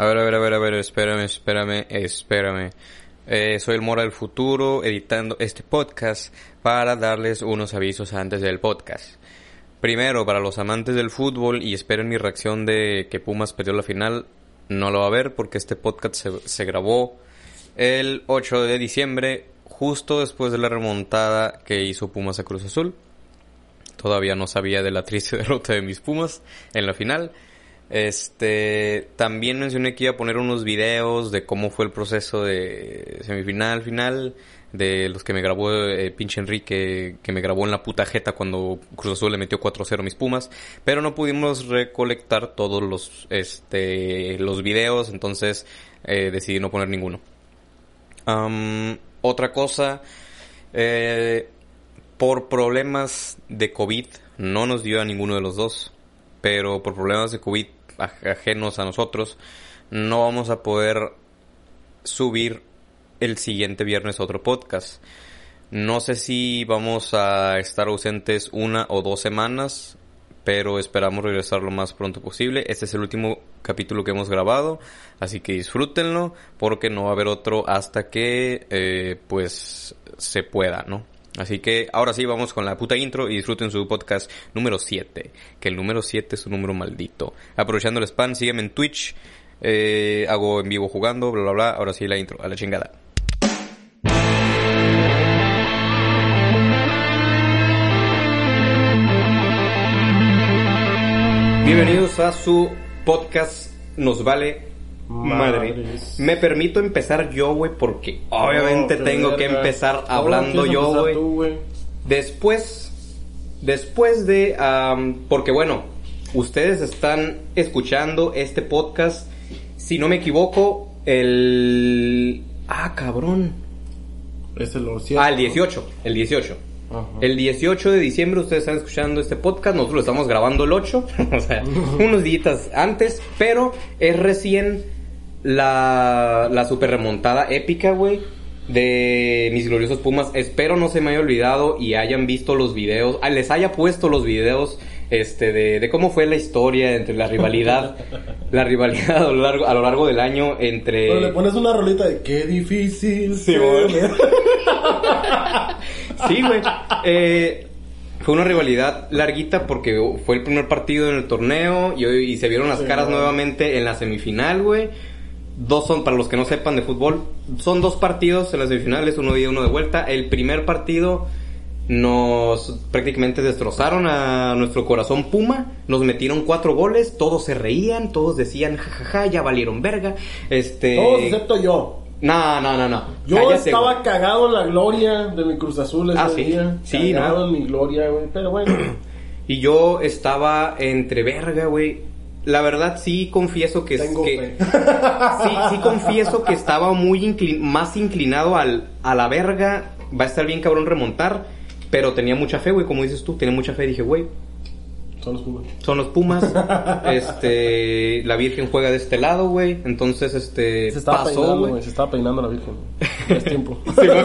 A ver, a ver, a ver, a ver, espérame, espérame, espérame. Eh, soy el Mora del Futuro editando este podcast para darles unos avisos antes del podcast. Primero, para los amantes del fútbol y esperen mi reacción de que Pumas perdió la final, no lo va a ver porque este podcast se, se grabó el 8 de diciembre, justo después de la remontada que hizo Pumas a Cruz Azul. Todavía no sabía de la triste derrota de mis Pumas en la final. Este, también mencioné que iba a poner unos videos de cómo fue el proceso de semifinal, final, de los que me grabó eh, pinche Enrique, que me grabó en la puta jeta cuando Cruz Azul le metió 4-0 a mis Pumas, pero no pudimos recolectar todos los, este, los videos, entonces eh, decidí no poner ninguno. Otra cosa, eh, por problemas de COVID, no nos dio a ninguno de los dos, pero por problemas de COVID ajenos a nosotros, no vamos a poder subir el siguiente viernes otro podcast. No sé si vamos a estar ausentes una o dos semanas, pero esperamos regresar lo más pronto posible. Este es el último capítulo que hemos grabado, así que disfrútenlo, porque no va a haber otro hasta que, eh, pues, se pueda, ¿no? Así que ahora sí vamos con la puta intro y disfruten su podcast número 7, que el número 7 es un número maldito. Aprovechando el spam, sígueme en Twitch, eh, hago en vivo jugando, bla bla bla, ahora sí la intro, a la chingada. Bienvenidos a su podcast Nos Vale Madre. Madres. Me permito empezar yo, güey, porque obviamente tengo que empezar hablando yo, güey. Después, después de, porque bueno, ustedes están escuchando este podcast, si no me equivoco, el... Ah, cabrón. Lo siento. Ah, el 18, el 18. Ajá. El 18 de diciembre ustedes están escuchando este podcast, nosotros lo estamos grabando el 8, o sea, unos días antes, pero es recién la, la super remontada épica, güey, de mis gloriosos Pumas. Espero no se me haya olvidado y hayan visto los videos, ah, les haya puesto los videos este de, de cómo fue la historia entre la rivalidad, la rivalidad a lo largo, a lo largo del año entre... Pero le pones una rolita de qué difícil. Sí, güey. Sí, güey. Eh, fue una rivalidad larguita porque fue el primer partido en el torneo y, hoy- y se vieron las Sí, caras güey. nuevamente en la semifinal, güey. Dos son, para los que no sepan de fútbol, son dos partidos en las semifinales, uno de ida, uno de vuelta. El primer partido nos prácticamente destrozaron a nuestro corazón Puma, nos metieron cuatro goles, todos se reían, todos decían jajaja, ya valieron verga. Este. Todos excepto yo. No, no, no, no. Yo Cállate, estaba güey. cagado en la gloria de mi Cruz Azul ese Ah, sí. día. Sí, cagado ¿no? en mi gloria, güey. Pero bueno. Y yo estaba entre verga, güey. La verdad sí confieso que... Tengo que fe. sí, sí confieso que estaba muy inclin- más inclinado al, a la verga. Va a estar bien cabrón remontar. Pero tenía mucha fe, güey. Como dices tú, tenía mucha fe. Dije, güey, Son los Pumas. son los Pumas. este... La Virgen juega de este lado, güey. Entonces, este... Se estaba pasó, peinando, güey. Se estaba peinando la Virgen. Es tiempo. Sí, güey.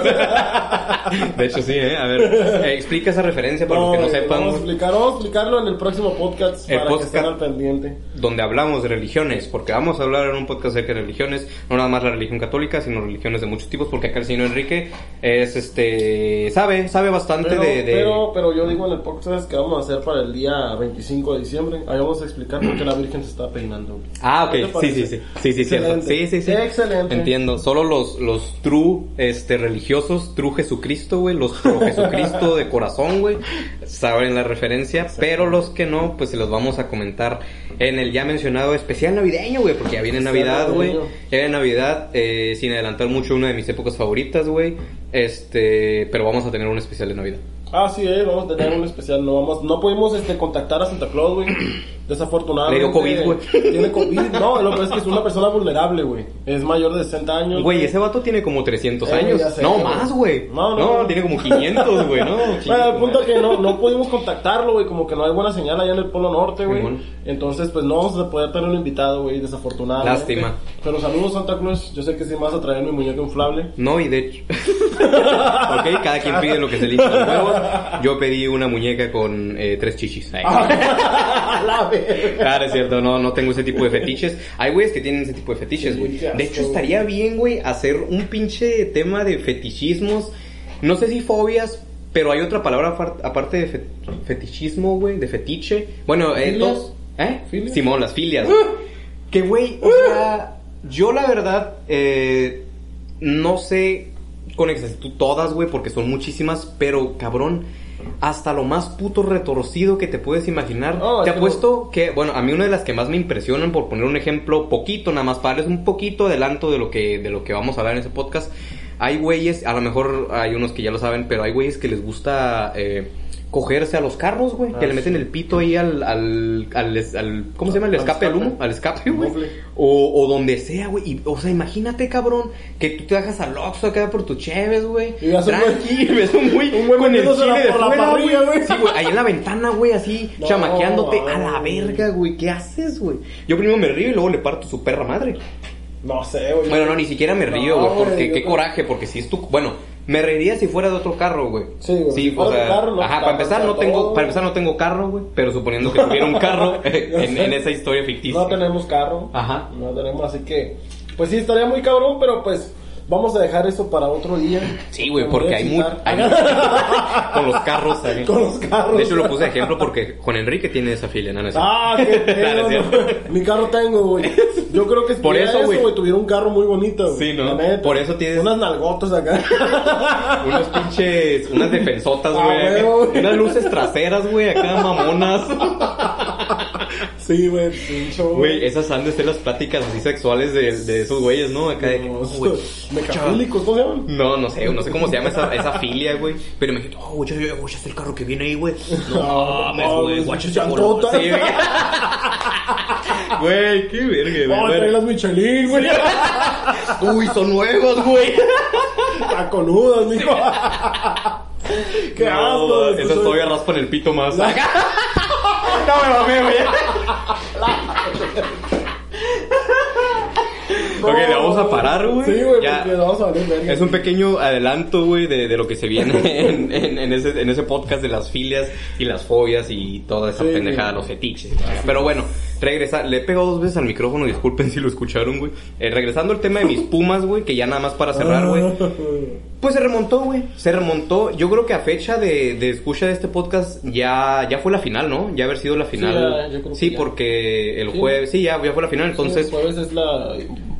de hecho, sí, ¿eh? A ver, eh, explica esa referencia para los que no güey, sepan. Vamos a, güey. explicar, vamos a explicarlo en el próximo podcast El para podcast- que estén al pendiente. donde hablamos de religiones, porque vamos a hablar en un podcast acerca de religiones, no nada más la religión católica, sino religiones de muchos tipos, porque acá el señor Enrique es este sabe, sabe bastante Pero, de, de- pero, pero yo digo en el podcast que vamos a hacer para el día 25 de diciembre. Ahí vamos a explicar por qué la Virgen se está peinando. Ah, ¿Qué te ok, sí, sí, sí, sí, sí, cierto. Sí, sí, sí. Excelente. Entiendo, solo los, los true, este, religiosos, true Jesucristo, güey, los pro Jesucristo de corazón, güey, saben la referencia, pero los que no, pues se los vamos a comentar en el ya mencionado especial navideño, güey, porque ya viene Navidad, güey, ya viene Navidad, eh, sin adelantar mucho, una de mis épocas favoritas, güey, este, pero vamos a tener un especial de Navidad. Ah, sí, eh, vamos a tener un especial. No vamos, no pudimos este, contactar a Santa Claus, güey. Desafortunadamente. Le dio COVID, güey. Tiene COVID. No, lo que es que es una persona vulnerable, güey. Es mayor de 60 años. Güey, ese vato tiene como 300 Eh, años. sé, no, güey. más, güey. No, No, no. tiene como 500, güey, ¿no? Bueno, el punto es que no, no pudimos contactarlo, güey. Como que no hay buena señal allá en el Polo Norte, güey. Entonces, pues no vamos a poder tenerlo invitado, güey, desafortunadamente. Lástima. Pero saludos, Santa Claus. Yo sé que sí me vas a traer mi muñeco inflable. No, y de hecho. ok, cada quien pide lo que se le hincha los huevos. Yo pedí una muñeca con eh, tres chichis. Ay. La Claro, es cierto, no, no tengo ese tipo de fetiches. Hay güeyes que tienen ese tipo de fetiches, güey. De hecho, estaría bien, güey, hacer un pinche tema de fetichismos. No sé si fobias, pero hay otra palabra aparte de fe- fetichismo, güey, de fetiche. Bueno, eh, todos- ¿Eh? ¿Filias? Simón, las filias. Que, güey, o sea, yo la verdad, eh, no sé con exactitud todas, güey, porque son muchísimas, pero cabrón, hasta lo más puto retorcido que te puedes imaginar. Oh, te apuesto que, bueno, a mí una de las que más me impresionan, por poner un ejemplo poquito, nada más para darles un poquito adelanto de lo que, de lo que vamos a hablar en ese podcast. Hay güeyes, a lo mejor hay unos que ya lo saben, pero hay güeyes que les gusta eh, cogerse a los carros, güey, Ah, que le meten sí. el pito ahí al, al, al, ¿cómo se llama? El escape, al humo, al escape, güey. O, o donde sea, güey. Y, O sea, imagínate, cabrón, que tú te bajas al Oxxo acá por tus cheves, güey. Y un Tranqui, ves un güey con el chile de fuera, güey. güey. Sí, güey, ahí en la ventana, güey, así, No, chamaqueándote. A la verga, güey, ¿qué haces, güey? Yo primero me río y luego le parto su perra madre. No sé, güey. Bueno, no, ni siquiera me río, No, güey, porque qué coraje, porque si es tu... Bueno, me reiría si fuera de otro carro, güey. Sí, güey, si o sea, carro, ajá, para empezar no todo. tengo, para empezar no tengo carro, güey, pero suponiendo que tuviera un carro en, en esa historia ficticia. No tenemos carro. Ajá. No tenemos, así que. Pues sí, estaría muy cabrón, pero pues. Vamos a dejar eso para otro día. Sí, güey, porque hay mucho... excitar. con los carros. ahí. Con los carros. De hecho, lo puse de ejemplo porque Juan Enrique tiene esa filia, ¿no? No es cierto. Ah, qué pedo, no. Mi carro tengo, güey. Yo creo que si Por eso, güey. tuviera un carro muy bonito. Sí, ¿no? Por eso tienes- Unas nalgotas acá. Unos pinches, unas defensotas, Ah, güey. unas luces traseras, güey, acá mamonas. sí, güey. Güey, esas han de ser las pláticas así sexuales de, de esos güeyes, ¿no? Acá de que, No, "Oh, güey, Mecafílicos, ¿cómo se llaman? No, no sé, no sé cómo se llama esa, esa filia, güey. Pero me dije, oh, ya, ya está el carro que viene ahí, güey. No mames, güey, es guacha llantota. color. Sí, güey. Qué verga, Oh, güey. trae las Michelin, güey. Uy, son nuevos, güey. Taconudas, mijo. Qué asco. No, güey. esas todavía raspan el pito más. no me mamé, güey. 来 Ok, le vamos a parar, güey. Sí, güey, Ya. porque vamos a verga. Es un pequeño adelanto, güey, de, de lo que se viene en, en, en ese, en ese podcast de las filias y las fobias y toda esa Sí, pendejada, güey. los fetiches. Pero bueno, regresa, le he pegado dos veces al micrófono, disculpen si lo escucharon, güey. Eh, regresando al tema de mis pumas, güey, que ya nada más para cerrar, güey. Pues se remontó, güey. Se remontó. Yo creo que a fecha de, de escucha de este podcast ya, ya fue la final, ¿no? Ya haber sido la final. ya, yo creo que Sí, ya. porque el jueves, sí, ya, ya fue la final. Entonces, El jueves es la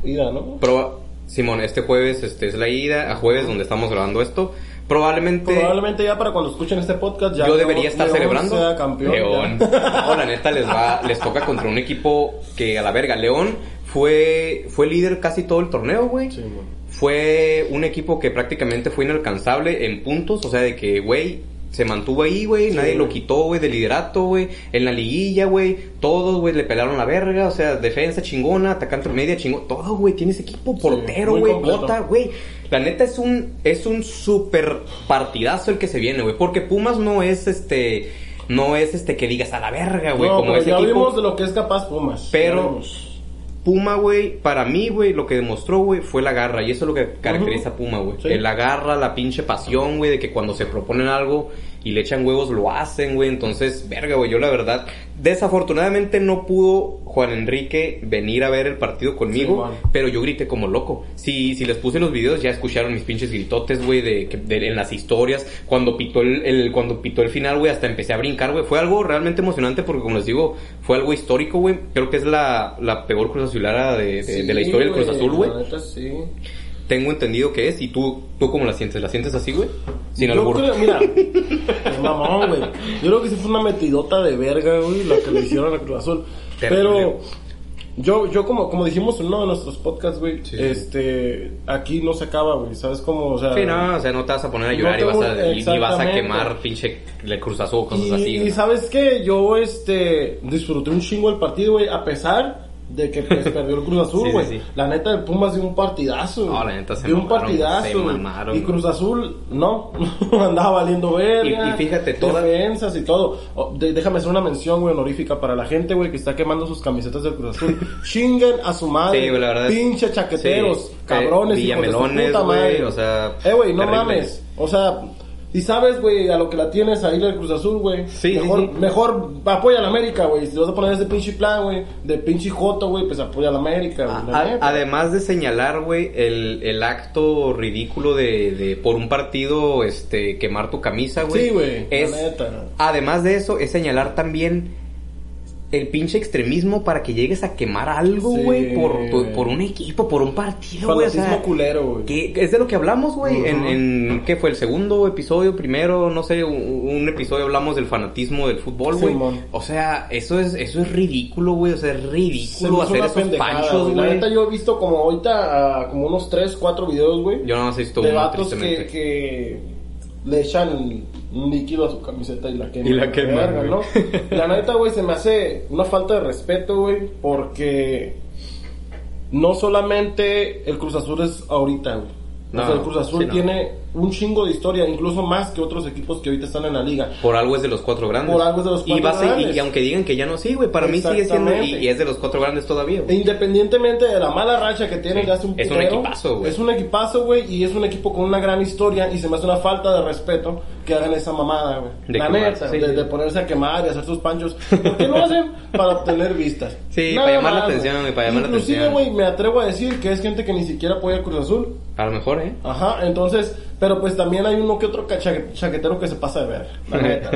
ida, ¿no? Simón, este jueves este es la ida, a jueves donde estamos grabando esto. Probablemente, Probablemente ya para cuando escuchen este podcast ya. yo debería estar León celebrando. sea campeón. León. No, la neta les va, les toca contra un equipo que a la verga. León fue, fue líder casi todo el torneo, güey. Sí, güey. Fue un equipo que prácticamente fue inalcanzable en puntos, o sea, de que, güey, se mantuvo ahí, güey, nadie güey. lo quitó, güey, de liderato, güey, en la liguilla, güey, todos, güey, le pelaron la verga, o sea, defensa chingona, atacante media chingona, todo, güey, tienes equipo, portero, güey, completo. bota, güey. La neta es un, es un super partidazo el que se viene, güey, porque Pumas no es este, no es este que digas a la verga, güey, no, como pero ese ya equipo. vimos de lo que es capaz Pumas. Pero-. Puma, güey, para mí, güey, lo que demostró, güey, fue la garra. Y eso es lo que caracteriza a Puma, güey. Sí. La garra, la pinche pasión, güey, de que cuando se proponen algo y le echan huevos, lo hacen, güey. Entonces, verga, güey, yo la verdad, desafortunadamente no pudo Juan Enrique venir a ver el partido conmigo, Sí, pero yo grité como loco. Si, si les puse los videos, ya escucharon mis pinches gritotes, güey, de, que- de- en las historias. Cuando pitó el, el- cuando pitó el final, güey, hasta empecé a brincar, güey. Fue algo realmente emocionante porque, como les digo, fue algo histórico, güey. Creo que es la, la peor cruz azulada de, de- de la historia del Cruz Azul, güey. Sí. Tengo entendido que es. ¿Y tú, tú cómo la sientes? ¿La sientes así, güey? Sin Yo albur. creo, mira, qué mamón, güey. Yo creo que sí fue una metidota de verga, güey, la que le hicieron a Cruz Azul. Terrible. Pero yo, yo como, como dijimos en uno de nuestros podcasts, güey, Sí, este, aquí no se acaba, güey, ¿sabes cómo? O sea, Sí, no, o sea, no te vas a poner a llorar y, vas a, y- y vas a exactamente. quemar pinche el Cruz Azul o cosas y, así. y güey. sabes que yo, este, disfruté un chingo el partido, güey, a pesar de que pues, perdió el Cruz Azul, Sí, sí, güey. sí. La neta, el Pumas dio un partidazo. No, la neta, se dio un mamaron, partidazo. mamaron, Y. Cruz Azul, no, andaba valiendo verga. Y- y fíjate, toda- Defensas y todo. Oh, de- déjame hacer una mención, güey, honorífica para la gente, güey, que está quemando sus camisetas del Cruz Azul. Chinguen a su madre. Sí, la verdad Pinche chaqueteros, cabrones, Eh, su Villamelones, puta madre. o sea, Eh, güey, no terrible. mames. O sea, Y sabes, güey, a lo que la tienes ahí el Cruz Azul, güey. Sí, mejor, sí. mejor apoya a la América, güey. Si te vas a poner ese pinche plan, güey, de pinche joto, güey, pues apoya a la América, güey. la A- neta. además de señalar, güey, el, el acto ridículo de, de por un partido este quemar tu camisa, güey. Sí, güey, la Es neta. además de eso es señalar también el pinche extremismo para que llegues a quemar algo, Sí, güey, por, por un equipo, por un partido, güey, o sea, culero, güey. que es de lo que hablamos, güey, en, en ¿qué fue el segundo episodio, primero, no sé, un, un episodio hablamos del fanatismo del fútbol, güey. Simón. o sea, eso es eso es ridículo, güey, o sea, es ridículo hacer esos panchos, güey. La neta yo he visto como ahorita ah, como unos 3, 4 videos, güey. Yo nada más he visto de uno, vatos que, le echan líquido a su camiseta y la queman. Y la queman, Verga. ¿no? La neta, güey, se me hace una falta de respeto, güey, porque no solamente el Cruz Azul es ahorita, güey. O No, sea, el Cruz Azul sí, no. tiene un chingo de historia, incluso más que otros equipos que ahorita están en la liga. Por algo es de los cuatro grandes. Por algo es de los y cuatro va y- grandes. Y, aunque digan que ya no, sí, güey, para mí sigue siendo y, y es de los cuatro grandes todavía, güey. Independientemente de la mala racha que tiene Sí. ya hace un Es un putero, equipazo, güey. Es un equipazo, güey, y es un equipo con una gran historia y se me hace una falta de respeto que hagan esa mamada, güey. De La quemarse, neta, sí, de, de ponerse a quemar y hacer sus panchos. ¿Por qué lo hacen? Para obtener vistas. Sí, Nada para llamar la más, atención, güey. güey, para llamar la Inclusive, atención. güey, me atrevo a decir que es gente que ni siquiera apoya a Cruz Azul. A lo mejor, ¿eh? Ajá, entonces, pero pues también hay uno que otro chaquetero que se pasa de ver, la neta.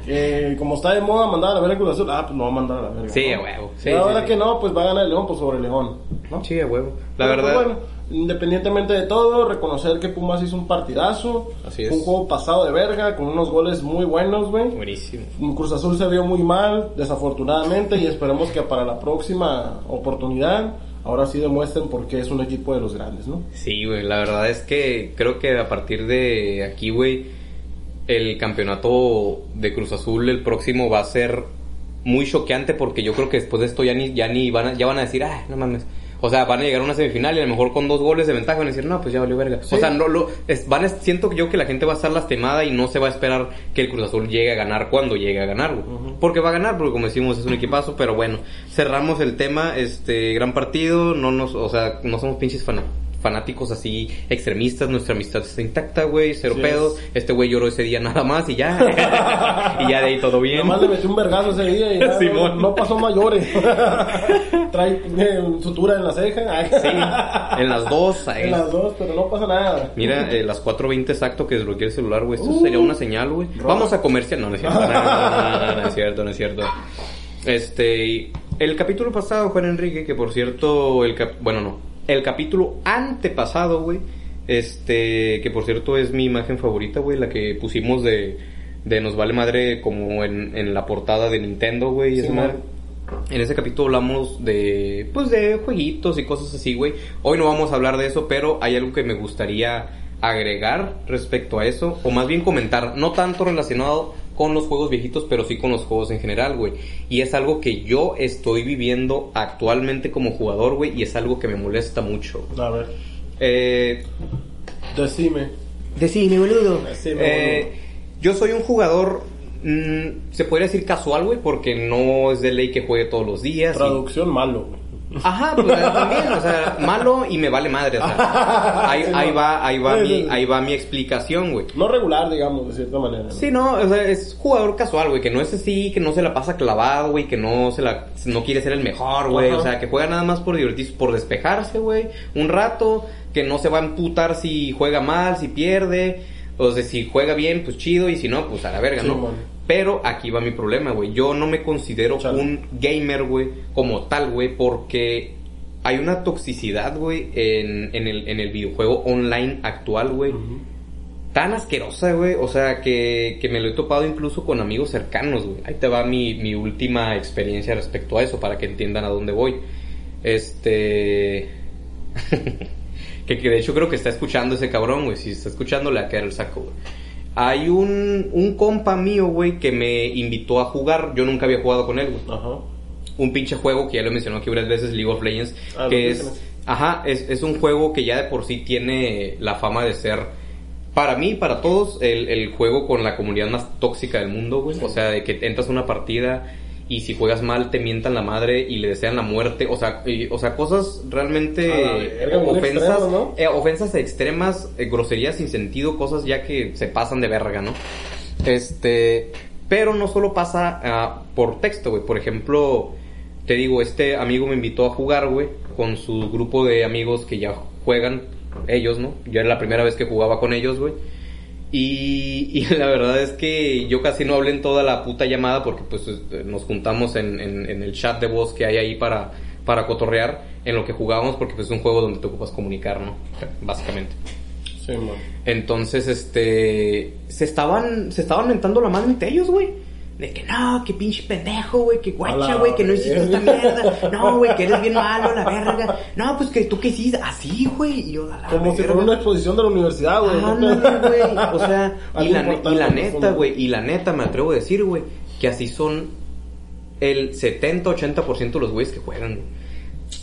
que como está de moda mandar a la verga Cruz Azul, ah, pues no va a mandar a la verga. Sí, ¿no? a huevo. Sí, y ahora sí, sí. que no, pues va a ganar el León pues sobre León, ¿no? Sí, a huevo. La Pero, verdad. pues, bueno, independientemente de todo, reconocer que Pumas hizo un partidazo. Así es. Un juego pasado de verga, con unos goles muy buenos, güey. Buenísimo. Cruz Azul se vio muy mal, desafortunadamente, y esperemos que para la próxima oportunidad, ahora sí demuestren por qué es un equipo de los grandes, ¿no? Sí, güey, la verdad es que creo que a partir de aquí, güey, el campeonato de Cruz Azul el próximo va a ser muy choqueante porque yo creo que después de esto ya ni, ya ni van a, ya van a decir, ah, no mames. O sea, van a llegar a una semifinal y a lo mejor con dos goles de ventaja van a decir, no, pues ya valió verga. Sí. O sea, no lo, es- van a, siento yo que la gente va a estar lastimada y no se va a esperar que el Cruz Azul llegue a ganar cuando llegue a ganar, güey. Porque va a ganar, porque como decimos, es un equipazo, pero bueno, cerramos el tema, este, gran partido, no nos, o sea, no somos pinches fana- fanáticos así extremistas, nuestra amistad está intacta, güey, cero Sí pedo. es. Este güey lloró ese día nada más y ya. y ya de ahí todo bien. Nomás le metí un vergazo ese día y ya Simón. no, pasó mayores. Trae eh, sutura en la ceja. Sí, en las dos, ahí. En las dos, pero no pasa nada. Mira, eh, las 4.20 exacto que desbloqueé el celular, güey. Esto Uh, sería una señal, güey. Vamos a comercial. No, no es cierto. No, no es cierto, no es cierto. Este, el capítulo pasado, Juan Enrique, que por cierto, el cap- bueno, no. El capítulo antepasado, güey. Este, que por cierto es mi imagen favorita, güey. La que pusimos de, de Nos Vale Madre como en, en la portada de Nintendo, güey. Sí. En ese capítulo hablamos de, pues, de jueguitos y cosas así, güey. Hoy no vamos a hablar de eso, pero hay algo que me gustaría agregar respecto a eso, o más bien comentar, no tanto relacionado con los juegos viejitos, pero sí con los juegos en general, güey. Y es algo que yo estoy viviendo actualmente como jugador, güey, y es algo que me molesta mucho. A ver, Eh, decime. Decime, boludo. Decime, Eh, yo soy un jugador, mm, se podría decir casual, güey, porque no es de ley que juegue todos los días. y- Traducción malo, güey. Ajá, pues también, o sea, malo y me vale madre, o sea, ahí, Sí, ahí no. va, ahí va Sí, mi, sí, ahí va mi explicación, güey. No regular, digamos, de cierta manera. ¿no? Sí, no, o sea, es jugador casual, güey, que no es así, que no se la pasa clavado, güey, que no se la, no quiere ser el mejor, güey, Ajá. o sea, que juega nada más por divertirse, por despejarse, güey, un rato, que no se va a emputar si juega mal, si pierde, o sea, si juega bien, pues chido, y si no, pues a la verga, ¿no? man. Pero aquí va mi problema, güey, yo no me considero Chale. un gamer, güey, como tal, güey, porque hay una toxicidad, güey, en, en, el, en el videojuego online actual, güey tan asquerosa, güey. O sea, que, que me lo he topado incluso con amigos cercanos, güey. Ahí te va mi, mi última experiencia respecto a eso, para que entiendan a dónde voy. Este... que, que de hecho creo que está escuchando ese cabrón, güey. Si está escuchando, le va a caer el saco, güey. Hay un, un compa mío, güey, que me invitó a jugar. Yo nunca había jugado con él, güey Ajá. un pinche juego que ya lo he mencionado aquí varias veces, League of Legends, Ah, que es, ajá, es, es un juego que ya de por sí tiene la fama de ser, para mí, para todos, el, el juego con la comunidad más tóxica del mundo, güey. O sea, de que entras a una partida y si juegas mal te mientan la madre y le desean la muerte, o sea, y- o sea, cosas realmente A la verga, muy ofensas, extremo, ¿no? eh, ofensas extremas, eh, groserías sin sentido, cosas ya que se pasan de verga, ¿no? Este, pero no solo pasa ah, por texto, güey. Por ejemplo, te digo, este amigo me invitó a jugar, güey, con su grupo de amigos que ya juegan, ellos, ¿no? Yo era la primera vez que jugaba con ellos, güey. Y, y la verdad es que yo casi no hablé en toda la puta llamada porque pues este, nos juntamos en, en- en el chat de voz que hay ahí para, para cotorrear en lo que jugábamos porque pues es un juego donde te ocupas comunicar, ¿no? Básicamente. Sí, man. Entonces, este, se estaban, se estaban mentando la mano entre ellos, güey. De que no, que pinche pendejo, güey, que guacha, güey, que no hiciste esta mierda. No, güey, que eres bien malo, la verga. No, pues que tú que hiciste, así, güey. Y yo, la Como si fuera una exposición de la universidad, güey. ¿no? Ándale, güey. O sea, y la, y la neta, güey, y la neta me atrevo a decir, güey, que así son el 70-80% de los güeyes que juegan, güey.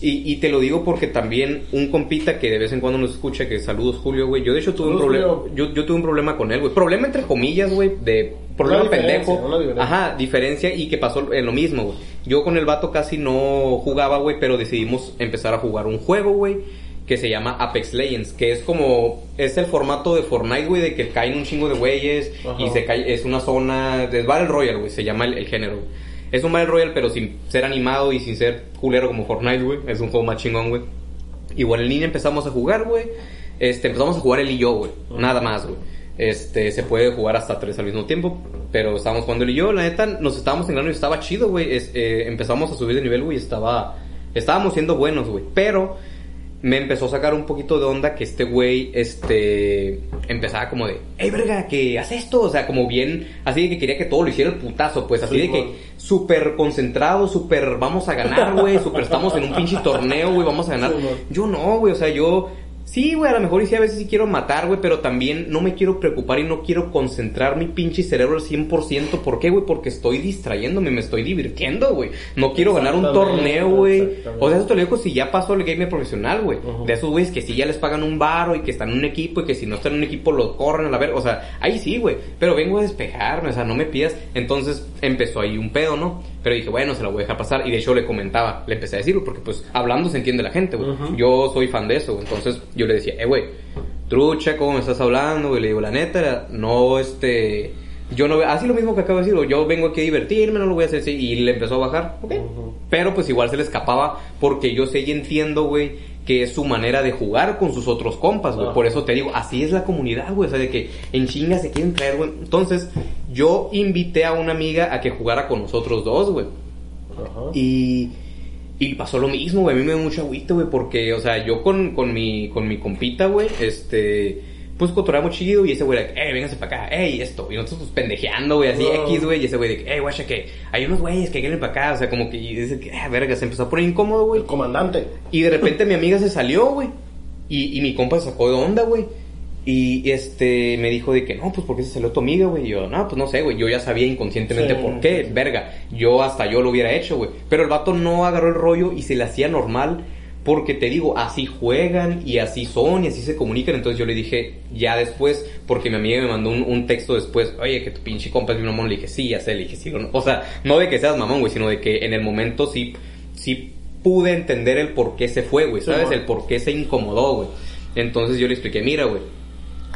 Y, y te lo digo porque también un compita que de vez en cuando nos escucha, que saludos Julio, güey. Yo de hecho tuve un problema, yo, yo tuve un problema con él, güey. Problema entre comillas, güey, de problema pendejo. diferencia. Ajá, diferencia y que pasó en lo mismo, güey. Yo con el vato casi no jugaba, güey, pero decidimos empezar a jugar un juego, güey, que se llama Apex Legends, que es como, es el formato de Fortnite, güey, de que caen un chingo de güeyes Ajá. y se cae, es una zona, de Battle Royale, güey, se llama el, el género, güey. Es un Battle Royale, pero sin ser animado y sin ser culero como Fortnite, güey. Es un juego más chingón, güey. Igual en línea empezamos a jugar, güey. Este, empezamos a jugar él y yo, güey. Nada más, güey. Este, se puede jugar hasta tres al mismo tiempo. Pero estábamos jugando él y yo. La neta, nos estábamos engañando y estaba chido, güey. Eh, empezamos a subir de nivel, güey. Estaba, estábamos siendo buenos, güey. Pero me empezó a sacar un poquito de onda que este güey, este, empezaba como de, hey, verga, que hace esto, o sea, como bien, así de que quería que todo lo hiciera el putazo, pues, así Sí, de que súper concentrado, súper vamos a ganar, güey, súper estamos en un pinche torneo, güey, vamos a ganar. Sí, yo no, güey, o sea, yo, sí, güey, a lo mejor y sí, a veces sí quiero matar, güey, pero también no me quiero preocupar y no quiero concentrar mi pinche cerebro al 100%. ¿Por qué, güey? Porque estoy distrayéndome, me estoy divirtiendo, güey. No quiero ganar un torneo, güey. O sea, eso te lo digo si ya pasó el gamer profesional, güey. Ujú. De esos güeyes que si ya les pagan un baro y que están en un equipo y que si no están en un equipo los corren a la ver. O sea, ahí sí, güey. Pero vengo a despejarme, o sea, no me pidas. Entonces empezó ahí un pedo, ¿no? Pero dije, bueno, se la voy a dejar pasar. Y de hecho le comentaba, le empecé a decirlo, porque pues hablando se entiende la gente, güey. Yo soy fan de eso. Entonces yo le decía, eh, güey, trucha, ¿cómo me estás hablando? Y le digo, la neta, no, este. Yo no, así lo mismo que acabo de decir, yo vengo aquí a divertirme, no lo voy a hacer así. Y le empezó a bajar, ok. Pero pues igual se le escapaba porque yo sé y entiendo, güey, que es su manera de jugar con sus otros compas, güey. Ah. Por eso te digo, así es la comunidad, güey. O sea, de que en chinga se quieren traer, güey. Entonces, yo invité a una amiga a que jugara con nosotros dos, güey. Ajá. Y, y pasó lo mismo, güey. A mí me dio mucha agüita, güey, porque, o sea, yo con, con, mi, con mi compita, güey, este, pues cotorreamos chido y ese güey, de, eh, véngase para acá, ey, esto. Y nosotros, pues pendejeando, güey, así. X, güey, y ese güey, de, eh, guacha, que hay unos güeyes que quieren para acá, o sea, como que, y dice que, ah, verga, se empezó a poner incómodo, güey. El comandante. Y de repente mi amiga se salió, güey. Y, y mi compa se sacó de onda, güey. Y este me dijo de que no, pues ¿por qué se salió tu amiga, güey? Y yo, no, pues no sé, güey. Yo ya sabía inconscientemente Sí. por qué, verga. Yo hasta yo lo hubiera hecho, güey. Pero el vato no agarró el rollo y se le hacía normal. Porque te digo, así juegan y así son y así se comunican. Entonces yo le dije ya después, porque mi amiga me mandó un, un texto después, oye, que tu pinche compa es mi mamón. Le dije, sí, ya sé, le dije, sí. o no. O sea, no de que seas mamón, güey, sino de que en el momento sí, sí pude entender el por qué se fue, güey, ¿sabes? el por qué se incomodó, güey. Entonces yo le expliqué, mira, güey,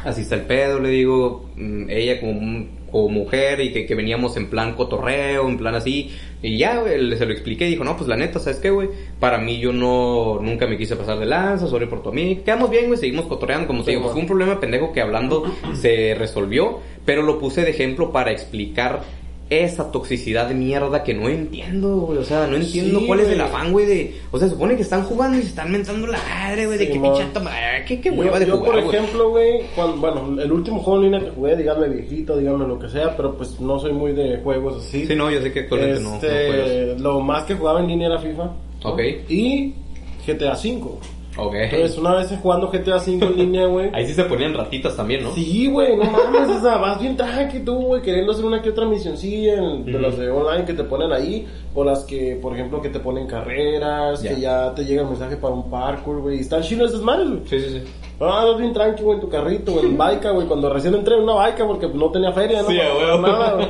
así está el pedo, le digo, mm, ella como, un- como mujer y que, que veníamos en plan cotorreo, en plan así, y ya, güey, se lo expliqué y dijo, no, pues la neta, ¿sabes qué, güey? Para mí yo no, nunca me quise pasar de lanza, sorry por tu amiga, quedamos bien, güey, seguimos cotorreando, como te Sí, digo, man. fue un problema pendejo que hablando se resolvió, pero lo puse de ejemplo para explicar esa toxicidad de mierda que no entiendo, güey. O sea, no entiendo Sí, cuál es el afán, güey, de... O sea, supone que están jugando y se están mentando la madre, güey, de Sí, que pinche toma- ah, qué, qué Yo, hueva de yo, jugar, por güey. ejemplo, güey, bueno, el último juego en línea que jugué, díganme viejito, díganme lo que sea, pero pues no soy muy de juegos así. Sí, no, yo sé que actualmente no, no juegas. este, lo más que jugaba en línea era FIFA. ¿no? Ok. Y GTA V. Ok. Entonces, una vez jugando GTA V en línea, güey. Ahí sí se ponían ratitas también, ¿no? Sí, güey, no mames, o sea, vas bien tranqui tú, güey, queriendo hacer una que otra misioncilla en- de las de online que te ponen ahí, o las que, por ejemplo, que te ponen carreras, que ya te llega el mensaje para un parkour, güey, y están chilos esas madres, güey. Sí, sí, sí. Ah, vas bien tranqui, güey, en tu carrito, güey, en baica, güey, cuando recién entré en una baica porque no tenía feria, no Sí, huevo. nada, güey.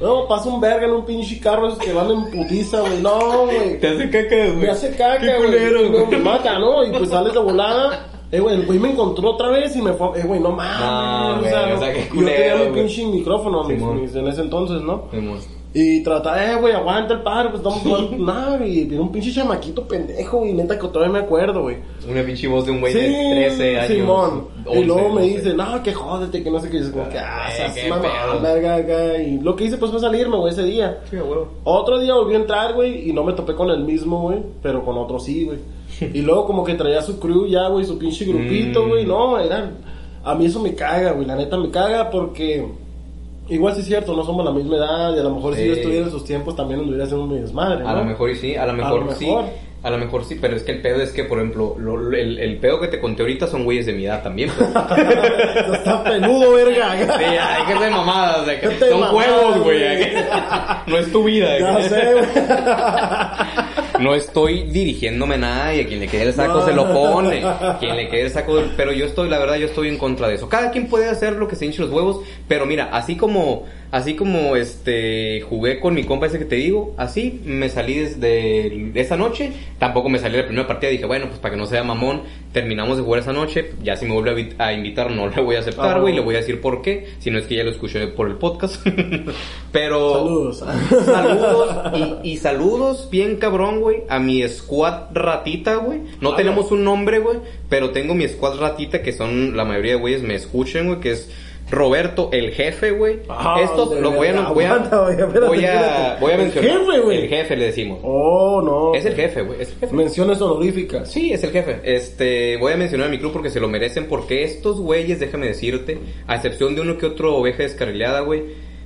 No, pasa un verga en un pinche carro esos que van en putiza, güey, no, güey. Te hace caca, güey. Me hace caca, güey. no, güey. me mata, ¿no? Y pues sales de volada. Eh, güey, el güey me encontró otra vez y me fue. Eh, güey, no mames. No, güey, o sea, qué y yo culero, tenía mi güey. pinche micrófono Simón. mis- en ese entonces, ¿no? Simón. Y trata, eh, güey, aguanta el padre, pues estamos jugando. Nada, y viene un pinche chamaquito pendejo, güey. Neta que todavía me acuerdo, güey. Una pinche voz de un güey de 13 años. Simón. 11, y luego me dice, no, que jódete, que no sé qué. Y es como que, ah, mamá, pedo. verga, acá. Y lo que hice, pues, fue salirme, güey, ese día. Sí, huevo. Otro día volví a entrar, güey, y no me topé con el mismo, güey, pero con otro sí, güey. Y luego como que traía su crew ya, güey, su pinche grupito, Mm. güey, no, era... A mí eso me caga, güey, la neta me caga porque... Igual sí es cierto, no somos la misma edad y a lo mejor si yo estuviera en sus tiempos también anduviera haciendo mi desmadre, ¿no? A lo mejor y sí, a lo mejor, lo sí. mejor. A lo mejor sí, pero es que el pedo es que, por ejemplo, lo- lo- el, el pedo que te conté ahorita son güeyes de mi edad también. pues. Está peludo, verga. Sí, hay que ser mamadas, de que son mamadas, juegos, güey. No es tu vida. Ya que- sé, güey. No estoy dirigiéndome a nadie, a quien le quede el saco No. se lo pone, quien le quede el saco, pero yo estoy, la verdad, yo estoy en contra de eso. Cada quien puede hacer lo que se hinche los huevos, pero mira, así como, así como este, jugué con mi compa ese que te digo, así me salí desde esa noche, tampoco me salí de la primera partida, dije, bueno, pues para que no sea mamón, terminamos de jugar esa noche, ya si me vuelve a vi- a, invitar no le voy a aceptar, Ah, güey, le voy a decir por qué, si no es que ya lo escuché por el podcast, pero... Saludos. Saludos y, y saludos bien cabrón, güey, a mi squad ratita, güey. No Ah, tenemos un nombre, güey, pero tengo mi squad ratita que son, la mayoría de güeyes me escuchan, güey, que es Roberto, el jefe, güey. Ah, Estos de lo voy a, voy a, voy a, voy a El mencionar. jefe, güey. El jefe le decimos. Oh, no. Es el jefe, güey, es el jefe. Menciones honoríficas. Sí, es el jefe. Este, voy a mencionar a mi club porque se lo merecen, porque estos güeyes, déjame decirte, a excepción de uno que otro oveja descarrilada, güey,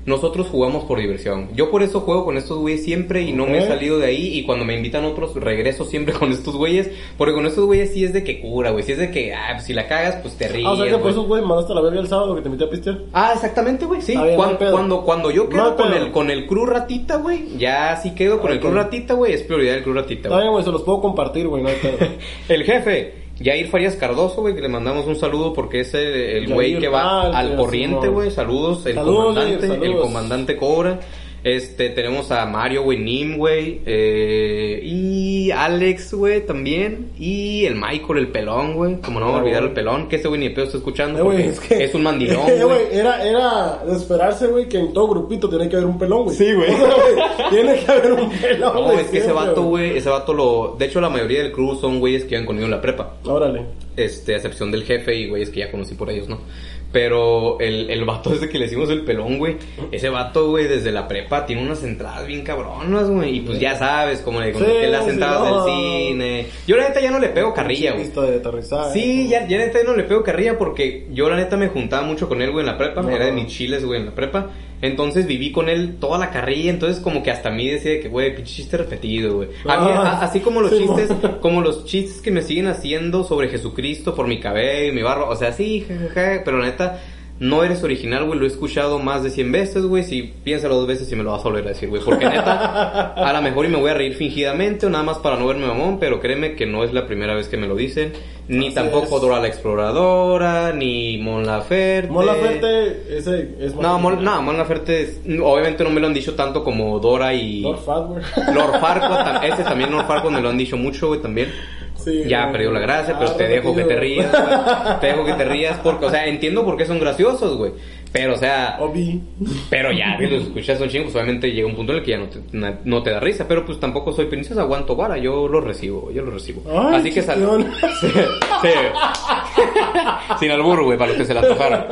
nosotros jugamos por diversión. Yo por eso juego con estos güeyes siempre y no me he salido de ahí y cuando me invitan otros regreso siempre con estos güeyes, porque con estos güeyes sí es de que cura, güey, sí es de que, ah, pues si la cagas, pues te ríes. Ah, o sea que por eso, güey, mandaste la verga el sábado que te invité a pistear. Ah, exactamente, güey, sí. Está bien, cuando, cuando, cuando yo quedo con el, con el crew ratita, güey, ya sí quedo con el crew ratita, güey, es prioridad el crew ratita, Está güey. bien, güey, se los puedo compartir, güey, no hay pedo. El jefe, Yair Farías Cardoso, güey, que le mandamos un saludo porque es el- güey que va al corriente, güey. Saludos, el Saludos, comandante, el comandante Cobra. Este, tenemos a Mario, güey, Nim, güey, eh, y Alex, güey, también, y el Michael, el pelón, güey, como no Ah, olvidar el pelón, que ese güey ni de pedo está escuchando, Eh, es que... es un mandilón, Eh, güey. Era, era de esperarse, güey, que en todo grupito tiene que haber un pelón, güey. Sí, güey. O sea, güey, tiene que haber un pelón, No, es que ese vato, güey, ese vato lo... De hecho, la mayoría del crew son güeyes que iban conmigo en la prepa. Órale. este, a excepción del jefe y güeyes que ya conocí por ellos, ¿no? Pero el, el vato ese que le decimos el pelón, güey, ese vato, güey, desde la prepa tiene unas entradas bien cabronas, güey, y pues ya sabes, como le Sí, conté las sí, entradas no. del cine. Yo la neta ya no le pego carrilla, güey. De. Sí, ya, ya neta ya no le pego carrilla porque yo la neta me juntaba mucho con él, güey, en la prepa, No. era de mis chiles, güey, en la prepa. Entonces viví con él toda la carrilla, entonces como que hasta a mí decía que, güey, pinche chiste repetido, güey. Ah, así como los sí, chistes, mo- como los chistes que me siguen haciendo sobre Jesucristo por mi cabello y mi barba, o sea, sí, jajaja, pero la neta, no eres original, güey, lo he escuchado más de 100 veces, güey, si piénsalo dos veces y me lo vas a volver a decir, güey, porque neta, a lo mejor y me voy a reír fingidamente o nada más para no verme mamón, pero créeme que no es la primera vez que me lo dicen, ni Así tampoco es. Dora la Exploradora, ni Mon Laferte. Mon Laferte, ese es No, Mon, no, Mon Laferte, es- obviamente no me lo han dicho tanto como Dora y... Lord Farquaad. Lord Farquaad, ese también Lord Farquaad me lo han dicho mucho, güey, también. Sí, Ya perdió la gracia, pero te dejo que te rías, güey. Te dejo que te rías porque, o sea, entiendo por qué son graciosos, güey. Pero, o sea, Obi. pero ya, si los escuchas un chingo, pues obviamente llega un punto en el que ya no te, na- no te da risa. Pero pues tampoco soy princesa, aguanto vara, yo lo recibo, yo lo recibo. Ay, Así que sal... chiquión. Sí, sí. Sin albur, güey, para los que se la tocaron.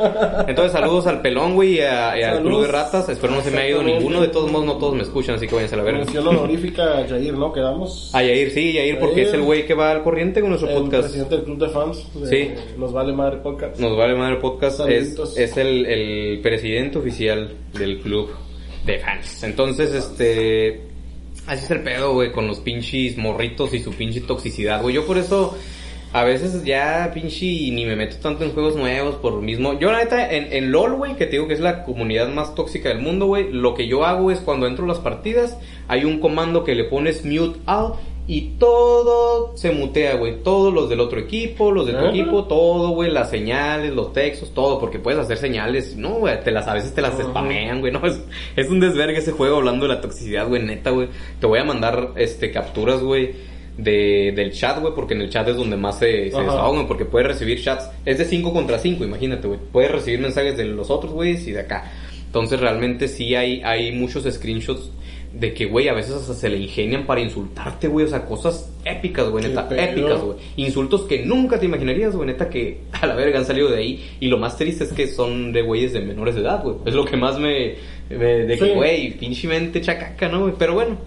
Entonces, saludos al pelón, güey, y, a- y al club de ratas. Espero no se me ha ido ninguno. De todos modos, no todos me escuchan, así que váyanse a la verga. Mención honorífica a Jair, ¿no? Quedamos. A Yair, sí, Yair, porque es el güey que va al corriente con nuestro el podcast. presidente del club de fans. de Sí. Nos vale madre podcast. Nos vale madre podcast. Es, es el, el presidente oficial del club de fans. Entonces, este. Así es el pedo, güey, con los pinches morritos y su pinche toxicidad, güey. Yo por eso. A veces ya, pinche, ni me meto tanto en juegos nuevos por lo mismo. Yo, la neta, en, en LOL, güey, que te digo que es la comunidad más tóxica del mundo, güey, lo que yo hago es cuando entro a las partidas, hay un comando que le pones mute all y todo se mutea, güey. Todos los del otro equipo, los de tu equipo, todo, güey, las señales, los textos, todo, porque puedes hacer señales, no, güey, te las, a veces te las Ajá. spamean, güey, no, es, es un desvergue ese juego hablando de la toxicidad, güey, neta, güey. Te voy a mandar, este, capturas, güey, de, del chat, güey, porque en el chat es donde más se, se desahogan, porque puedes recibir chats, es de 5 contra 5, imagínate, güey. Puedes recibir mensajes de los otros, güey, y de acá. Entonces, realmente sí hay, hay muchos screenshots de que, güey, a veces hasta se le ingenian para insultarte, güey, o sea, cosas épicas, güey, neta, épicas, güey. Insultos que nunca te imaginarías, güey, neta, que a la verga han salido de ahí. Y lo más triste es que son de güeyes de menores de edad, güey. Es lo que más me... me- de que, güey, pinche mente chacaca, ¿no? güey? Pero bueno,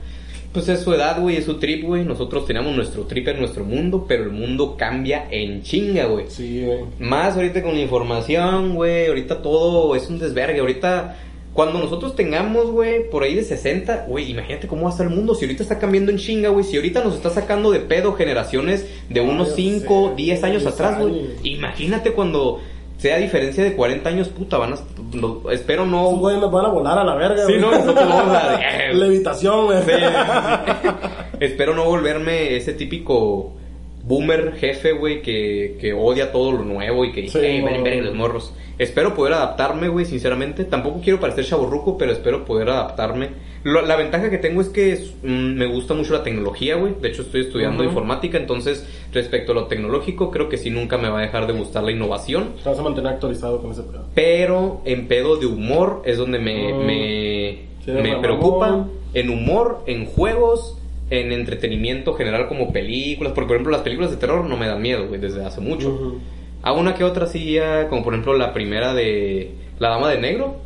pues es su edad, güey, es su trip, güey. Nosotros tenemos nuestro trip en nuestro mundo, pero el mundo cambia en chinga, güey. Sí, güey. Más ahorita con la información, güey. Ahorita todo es un desvergue. Ahorita, cuando nosotros tengamos, güey, por ahí de 60, güey, imagínate cómo va a estar el mundo. Si ahorita está cambiando en chinga, güey. Si ahorita nos está sacando de pedo generaciones de unos ya 5, sé, 10 años 10 atrás, güey. Imagínate cuando sea diferencia de 40 años, puta, van a. lo- espero no. Esos güeyes nos van a volar a la verga, Sí, güey. no, nosotros vamos a. Levitación, güey. Sí. Espero no volverme ese típico boomer jefe, güey, que, que odia todo lo nuevo y que dice, Sí, hey, ven, no. ven los morros. Espero poder adaptarme, güey, sinceramente. Tampoco quiero parecer chaburruco, pero espero poder adaptarme. Lo- la ventaja que tengo es que es- mm, me gusta mucho la tecnología, güey. De hecho, estoy estudiando Ujú. informática, entonces, respecto a lo tecnológico, creo que sí nunca me va a dejar de gustar la innovación. Te vas a mantener actualizado con ese pedo. Pero en pedo de humor es donde me, Mm. me, Sí, me preocupa. En humor, en juegos, en entretenimiento general como películas. Porque, por ejemplo, las películas de terror no me dan miedo, güey, desde hace mucho. Ujú. A una que otra sí, ya, como por ejemplo la primera de La Dama de Negro.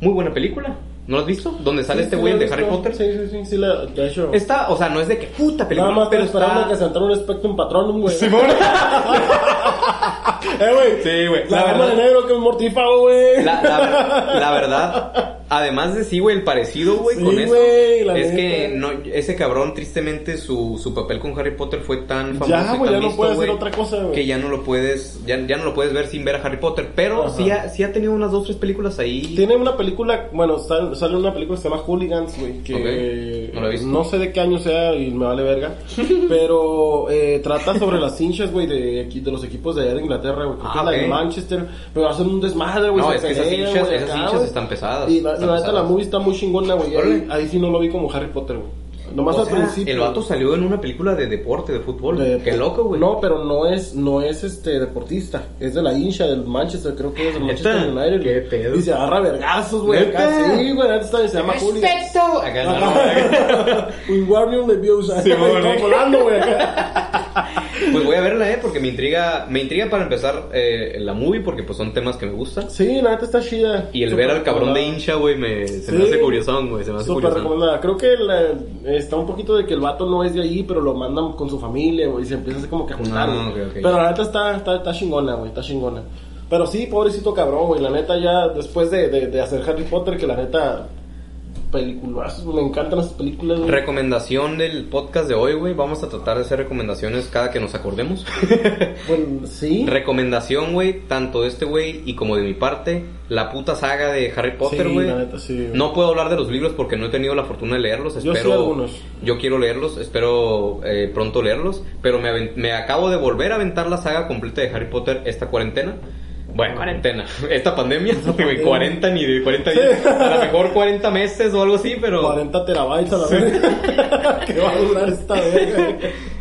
Muy buena película. ¿No la has visto? Donde sale Sí, este sí, güey, lo el he de Harry. Potter. Sí, sí, sí, sí, la, de hecho. Está, o sea, no es de que puta película, Nada más pero esperando está... que se entrara un Spectrum Patronum, güey. eh, güey. Sí, güey. La, La verdad- de negro que es mortífago, güey. La, la- la verdad, además de sí, güey, el parecido, güey, Sí, con eso, güey, la es neta. que no, ese cabrón, tristemente, su, su papel con Harry Potter fue tan famoso Ya, güey, ya no visto, puede hacer otra cosa, güey. que ya no lo puedes, ya, ya no lo puedes ver sin ver a Harry Potter, pero Ajá. sí ha, sí ha tenido unas dos, tres películas ahí. Tiene una película, bueno, sale, sale una película que se llama Hooligans, güey, que No la he visto. no sé de qué año sea y me vale verga, pero eh, trata sobre las hinchas, güey, de, de los equipos de allá de Inglaterra, güey, creo Ah, que es la de. Manchester, pero hacen un desmadre, güey, No, se es que esas hinchas- esas están pesadas, Y la, están la neta, la movie está muy chingona, güey, ahí, ahí sí no lo vi como Harry Potter, güey. Nomás O al sea, principio. el vato salió en una película de deporte, de fútbol. de- Qué loco, güey. No, pero no es, no es este deportista, es de la hincha del Manchester, creo que es del ¿Neta? Manchester United. Qué pedo. Y se agarra vergazos, güey, acá sí, güey, está- se llama Hooligans. ¡Respeto! Acá no, Wingardium Leviosa. Sí, volando, güey. acá. Pues voy a verla, eh, porque me intriga, me intriga para empezar eh, la movie, porque pues son temas que me gustan. Sí, la neta está chida. Y el ver al cabrón de hincha, güey, me, se me hace curiosón, güey, se me hace Súper curiosón. recomendada. Creo que la- está un poquito de que el vato no es de ahí, pero lo mandan con su familia, güey, y se empieza así como que a juntar. Ah, ok, ok. Pero la neta está, está, está chingona, güey, está chingona. Pero sí, pobrecito cabrón, güey, la neta ya después de, de, de hacer Harry Potter, que la neta, películas, me encantan las películas, güey. Recomendación del podcast de hoy, güey. Vamos a tratar de hacer recomendaciones cada que nos acordemos. Bueno, sí. Recomendación, güey, tanto de este güey y como de mi parte, la puta saga de Harry Potter, Sí, güey. la neta, sí, güey. no puedo hablar de los libros porque no he tenido la fortuna de leerlos. Yo Espero, sí algunos. Yo quiero leerlos, espero eh, pronto leerlos. Pero me, me acabo de volver a aventar la saga completa de Harry Potter esta cuarentena. Bueno, cuarentena. Esta pandemia, güey, 40 ni de 40 días. A lo mejor 40 meses o algo así, pero... 40 terabytes a la vez. que va a durar esta vez, güey.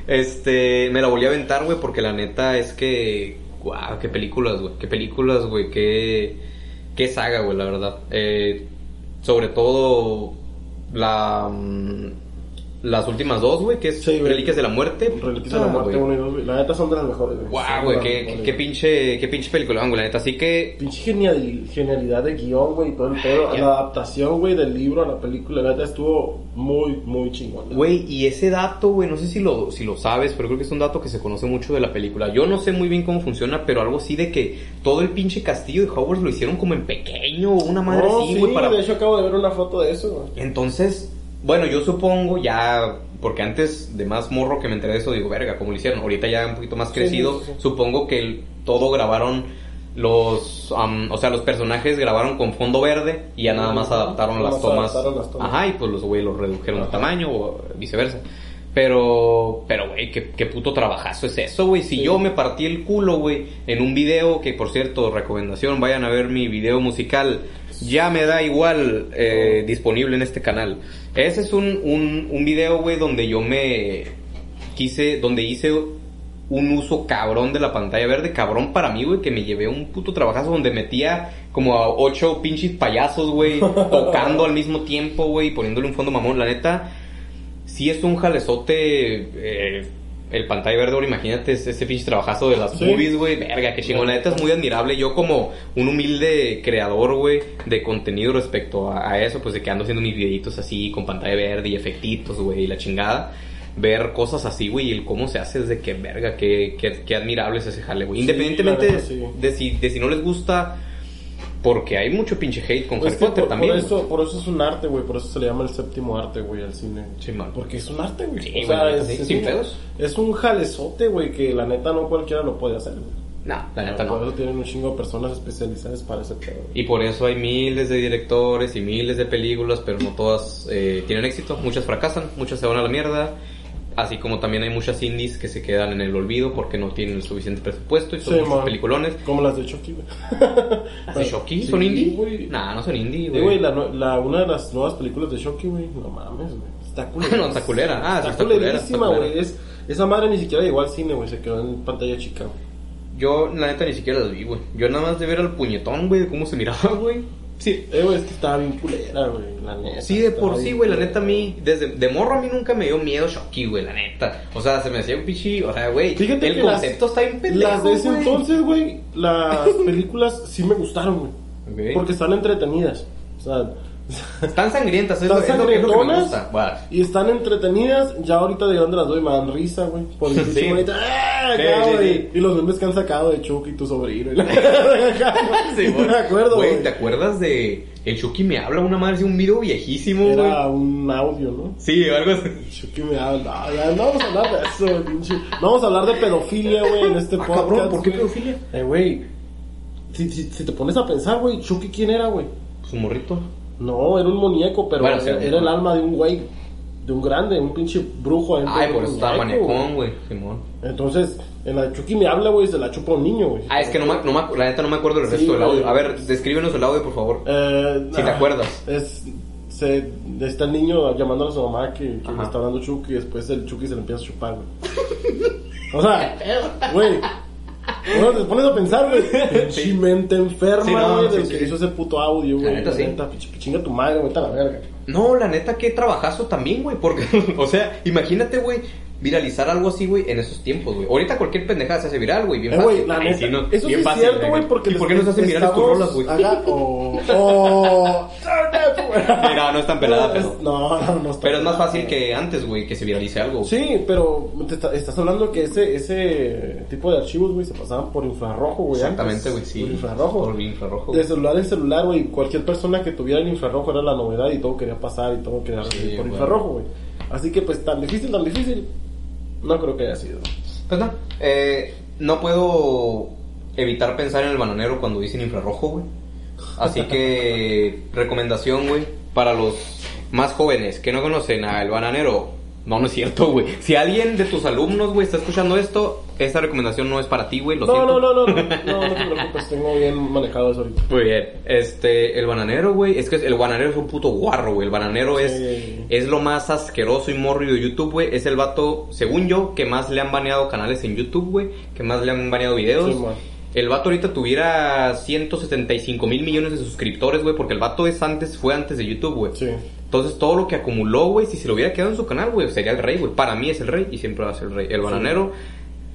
Este, me la volví a aventar, güey, porque la neta es que, guau, qué películas, güey, qué películas, güey, qué, qué saga, güey, la verdad. Eh, sobre todo la, mm, las últimas dos, güey, que es Sí. Reliquias de la Muerte. Reliquias de la Ah, muerte güey. uno y dos, güey. La neta son de las mejores, güey. Guau, Son güey, qué, pinche, qué pinche película, güey, la neta. Así que, Pinche genial- genialidad de guion, güey, y todo el pedo. La adaptación, güey, del libro a la película, la neta estuvo muy, muy chingona. Güey, y ese dato, güey, no sé si lo, si lo sabes, pero creo que es un dato que se conoce mucho de la película. Yo no sé muy bien cómo funciona, pero algo así de que todo el pinche castillo de Hogwarts lo hicieron como en pequeño o una madre No, así, sí, güey, para... de hecho acabo de ver una foto de eso, güey. Entonces, bueno, yo supongo, ya porque antes de más morro que me enteré de eso, digo, verga, ¿cómo lo hicieron? Ahorita ya un poquito más crecido, sí, sí. supongo que el- todo grabaron los, am, o sea, los personajes grabaron con fondo verde y ya nada más adaptaron las tomas. adaptaron las tomas. Ajá, y pues los güey los redujeron de tamaño o viceversa. Pero, pero, güey, qué, qué puto trabajazo es eso, güey. Si Sí. yo me partí el culo, güey, en un video, que por cierto, recomendación, vayan a ver mi video musical, ya me da igual, eh, disponible en este canal. Ese es un, un, un video, güey, donde yo me quise, donde hice un uso cabrón de la pantalla verde, cabrón para mí, güey, que me llevé un puto trabajazo donde metía como a ocho pinches payasos, güey, tocando al mismo tiempo, güey, y poniéndole un fondo mamón. La neta, sí es un jalezote eh, el pantalla verde, ahora imagínate ese, pinche trabajazo de las Sí. movies, güey, verga, qué chingón. La neta es muy admirable. Yo como un humilde creador, güey, de contenido respecto a, a eso, pues de que ando haciendo mis videitos así con pantalla verde y efectitos, güey, y la chingada. Ver cosas así, güey, y el cómo se hace es de que, verga, qué, qué, qué admirable es ese jale, güey. Independientemente sí. de, si, de si no les gusta, porque hay mucho pinche hate con Pues Harry Potter por, también. por eso, por eso es un arte, güey. Por eso se le llama el séptimo arte, güey, al cine. Sí, man. Porque es un arte, güey. Sí, o sea, es, sí, es sin un, pedos. es un jalezote, güey, que la neta no cualquiera lo puede hacer, güey. No, la neta Por no. eso tienen un chingo de personas especializadas para ese pedo. Y por eso hay miles de directores y miles de películas, pero no todas eh, tienen éxito. Muchas fracasan, muchas se van a la mierda. Así como también hay muchas indies que se quedan en el olvido porque no tienen el suficiente presupuesto y son Sí, muchos man. peliculones. Como las de Chucky. ¿Las de Shocky? Sí, ¿Son indie? güey. Nah, no son indie, Sí, güey. la, una de las nuevas películas de Shocky, güey, no mames, güey. Está culera. No, está culera. Ah, sí, está está culerísima, güey. Es, esa madre ni siquiera llegó al cine, güey. Se quedó en pantalla chica, güey. Yo, la neta, ni siquiera las vi, güey. Yo nada más de ver al puñetón, güey, de cómo se miraba, güey. Sí, Eh, güey, es que estaba bien culera, güey. La neta. Sí, de por sí, güey, la neta a mí, desde de morro a mí nunca me dio miedo Shocky, güey, la neta. O sea, se me hacía un pichi, o sea, güey, Fíjate el que concepto las, está bien pendejo, Las de ese güey. entonces, güey, las películas sí me gustaron, güey. Porque están entretenidas. O sea, Están sangrientas, es, están lo- es lo, que- me gusta. Y están entretenidas. Ya ahorita de dónde las doy me dan risa, güey. Por el Sí. ¡ah! Sí. Y los memes que han sacado de Chucky, tu sobrino. y la- me acuerdo, Güey. ¿te acuerdas de El Chucky me habla? Una madre, un video viejísimo, güey. Era un audio, ¿no? Sí, algo así. Chucky me habla. No, ya no vamos a hablar de eso, pinche. No vamos a hablar de pedofilia, güey, en este Ah, podcast. cabrón, ¿por qué pedofilia? Eh, güey. Si, si, si te pones a pensar, güey, Chucky, ¿quién era, güey? Un morrito. No, era un muñeco, pero Bueno, era, el alma de un güey, de un grande, un pinche brujo. Ay, por eso estaba manecón, güey, Simón. Entonces, en la de Chucky me habla, güey, se la chupa un niño, güey. Ah, es que no me, no me, la neta no me acuerdo del Sí, resto del audio. A ver, descríbenos el audio, por favor. Eh, Si te ah, acuerdas. Es, se, está el niño llamando a su mamá que, que le está hablando Chucky y después el Chucky se le empieza a chupar, güey. O sea, güey. Bueno, te pones a pensar, güey. Pinche mente enferma, güey, sí, que hizo ese puto audio, güey. neta, sí. pinche- Chinga tu madre, güey, está la verga. No, la neta, qué trabajazo también, güey. Porque, o sea, imagínate, güey, viralizar algo así, güey, en esos tiempos, güey. Ahorita cualquier pendejada se hace viral, güey, bien Eh, fácil. güey, la Ay, neta. sí, no, eso bien sí fácil, es cierto, güey, porque... ¿Y por qué no se hacen virales tus rolas, güey? O... o... Mira, no es tan pelada, pero... No, no, no está Pero es más fácil que antes, güey, que se viralice algo. Sí, pero te está- estás hablando que ese, ese tipo de archivos, güey, se pasaban por infrarrojo, güey. Exactamente, güey, sí. Por infrarrojo. Por infrarrojo. De celular en celular, güey. Cualquier persona que tuviera el infrarrojo era la novedad y todo quería pasar y todo quería Sí, por infrarrojo, güey. Así que, pues, tan difícil, tan difícil, no creo que haya sido. Pues no, eh, no puedo evitar pensar en el bananero cuando dicen infrarrojo, güey. Así que, recomendación, güey, para los más jóvenes que no conocen al bananero. No, no es cierto, güey. Si alguien de tus alumnos, güey, está escuchando esto, esta recomendación no es para ti, güey, lo No, siento. no, no, no, no, no, no te preocupes, tengo bien manejado eso ahorita. Muy bien. Este, el bananero, güey, es que el bananero es un puto guarro, güey. El bananero es, Sí. es lo más asqueroso y morrido de YouTube, güey. Es el vato, según yo, que más le han baneado canales en YouTube, güey. Que más le han baneado videos. Sí, el vato ahorita tuviera 175 mil millones de suscriptores, güey. Porque el vato es antes, fue antes de YouTube, güey. Sí. Entonces todo lo que acumuló, güey, si se lo hubiera quedado en su canal, güey, sería el rey, güey. Para mí es el rey y siempre va a ser el rey. El bananero,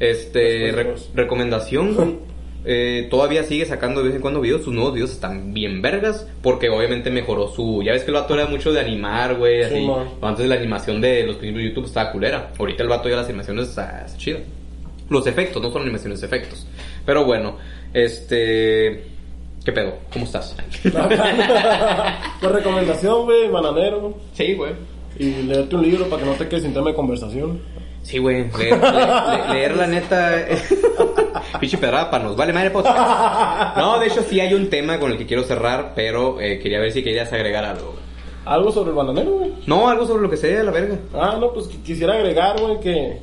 este, re- recomendación, güey. Eh, todavía sigue sacando de vez en cuando videos, sus nuevos videos están bien vergas, porque obviamente mejoró su... Ya ves que el vato era mucho de animar, güey, Sí, así. man. Antes la animación de los principios de YouTube estaba culera. Ahorita el vato ya las animaciones está, está chida. Los efectos, no son animaciones, efectos. Pero bueno, este... ¿Qué pedo? ¿Cómo estás? La recomendación, güey, bananero. Sí, güey. Y leerte un libro para que no te quedes sin tema de conversación. Sí, güey. Leer, leer, leer la neta. Pinche pedrada nos vale madre podcast. No, de hecho sí hay un tema con el que quiero cerrar, pero eh, quería ver si querías agregar algo. Algo sobre el bananero, güey. No, algo sobre lo que sea, la verga. Ah, no, pues qu- quisiera agregar, güey, que.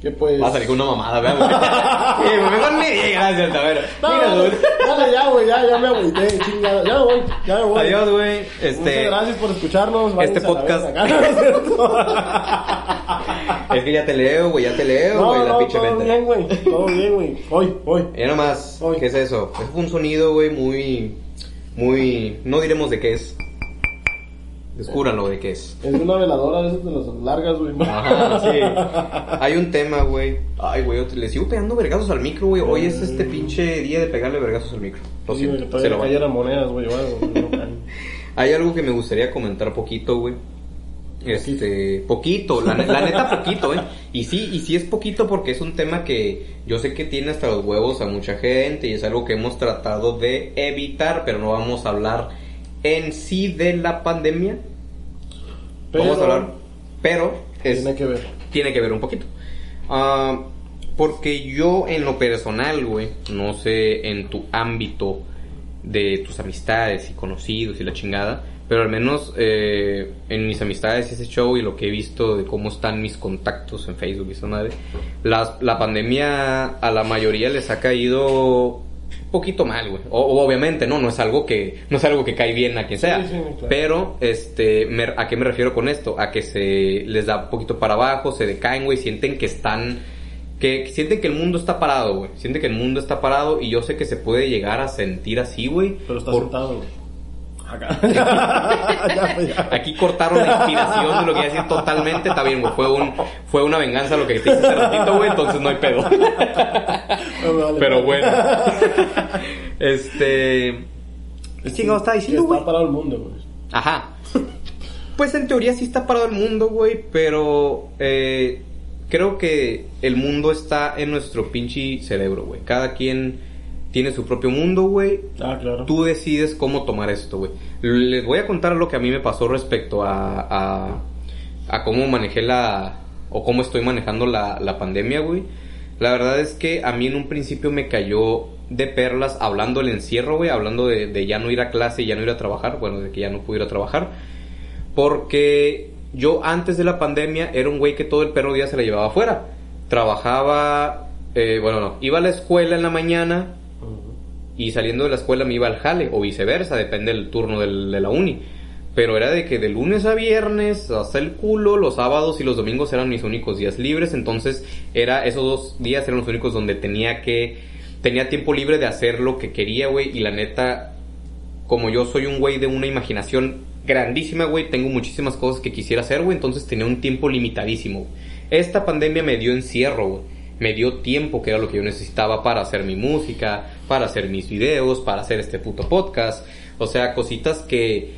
Que pues. Va a salir con una mamada, ¿verdad, güey? Sí, mejor ni gracias, a ver. No, Mira, no, dude. dale, ya, güey, ya, ya me agüité, chingada. Ya me voy, ya me voy. Adiós, güey. Muchas Este. gracias por escucharnos. este podcast-. Es que ya te leo, güey, ya te leo, No, güey, la no, pinche todo bien, güey. Todo bien, güey. Hoy, hoy. Ya nomás. ¿qué es eso? Es un sonido, güey, muy. Muy. No diremos de qué es. Descúbranlo de qué es. Es una veladora de esas de las largas, güey. Ajá, sí. Hay un tema, güey. Ay, güey, le sigo pegando vergazos al micro, güey. Hoy es este pinche día de pegarle vergazos al micro. Lo Sí, siento, se lo monedas, güey. Hay algo que me gustaría comentar poquito, güey. Este, poquito, la, la neta poquito, ¿eh? Y sí, y sí es poquito porque es un tema que yo sé que tiene hasta los huevos a mucha gente y es algo que hemos tratado de evitar, pero no vamos a hablar en sí de la pandemia. Vamos a hablar, pero es, Tiene que ver. tiene que ver un poquito. Ah, porque yo en lo personal, güey, no sé en tu ámbito de tus amistades y conocidos y la chingada, pero al menos eh, en mis amistades y ese show y lo que he visto de cómo están mis contactos en Facebook y esa madre, la, la pandemia a la mayoría les ha caído poquito mal, güey. O, o obviamente, no, no es algo que no es algo que cae bien a quien sea, Sí, sí, claro. pero este me- ¿a qué me refiero con esto? A que se les da un poquito para abajo, se decaen, güey, sienten que están que sienten que el mundo está parado, güey. Sienten que el mundo está parado y yo sé que se puede llegar a sentir así, güey. Pero está por- sentado, güey. Acá. ya, güey, ya. Aquí cortaron la inspiración de lo que iba a decir totalmente. Está bien, güey. Fue, un, fue una venganza lo que te hice hace ratito, güey. Entonces no hay pedo. No, vale, Pero bueno. Este. ¿Qué chingado está Que diciendo, güey? Está parado el mundo, güey. Ajá. Pues en teoría sí está parado el mundo, güey, pero eh, creo que el mundo está en nuestro pinche cerebro, güey. Cada quien tiene su propio mundo, güey. Ah, claro. Tú decides cómo tomar esto, güey. Les voy a contar lo que a mí me pasó respecto a, a, a cómo manejé la... o cómo estoy manejando la, la pandemia, güey. La verdad es que a mí en un principio me cayó de perlas hablando del encierro, güey, hablando de, de ya no ir a clase y ya no ir a trabajar, bueno, de que ya no pudiera trabajar. Porque yo antes de la pandemia era un güey que todo el perro día se la llevaba afuera. Trabajaba, eh, bueno, no, iba a la escuela en la mañana. Y saliendo de la escuela me iba al jale o viceversa, depende del turno de la uni. Pero era de que de lunes a viernes hasta el culo, los sábados y los domingos eran mis únicos días libres, entonces era esos dos días eran los únicos donde tenía que tenía tiempo libre de hacer lo que quería, güey, y la neta como yo soy un güey de una imaginación grandísima, güey, tengo muchísimas cosas que quisiera hacer, güey, entonces tenía un tiempo limitadísimo. Esta pandemia me dio encierro, güey. Me dio tiempo, que era lo que yo necesitaba para hacer mi música, para hacer mis videos, para hacer este puto podcast. O sea, cositas que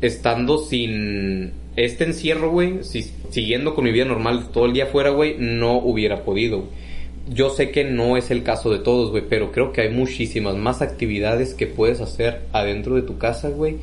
estando sin este encierro, güey, si, siguiendo con mi vida normal todo el día afuera, güey, no hubiera podido. Yo sé que no es el caso de todos, güey, pero creo que hay muchísimas más actividades que puedes hacer adentro de tu casa, güey,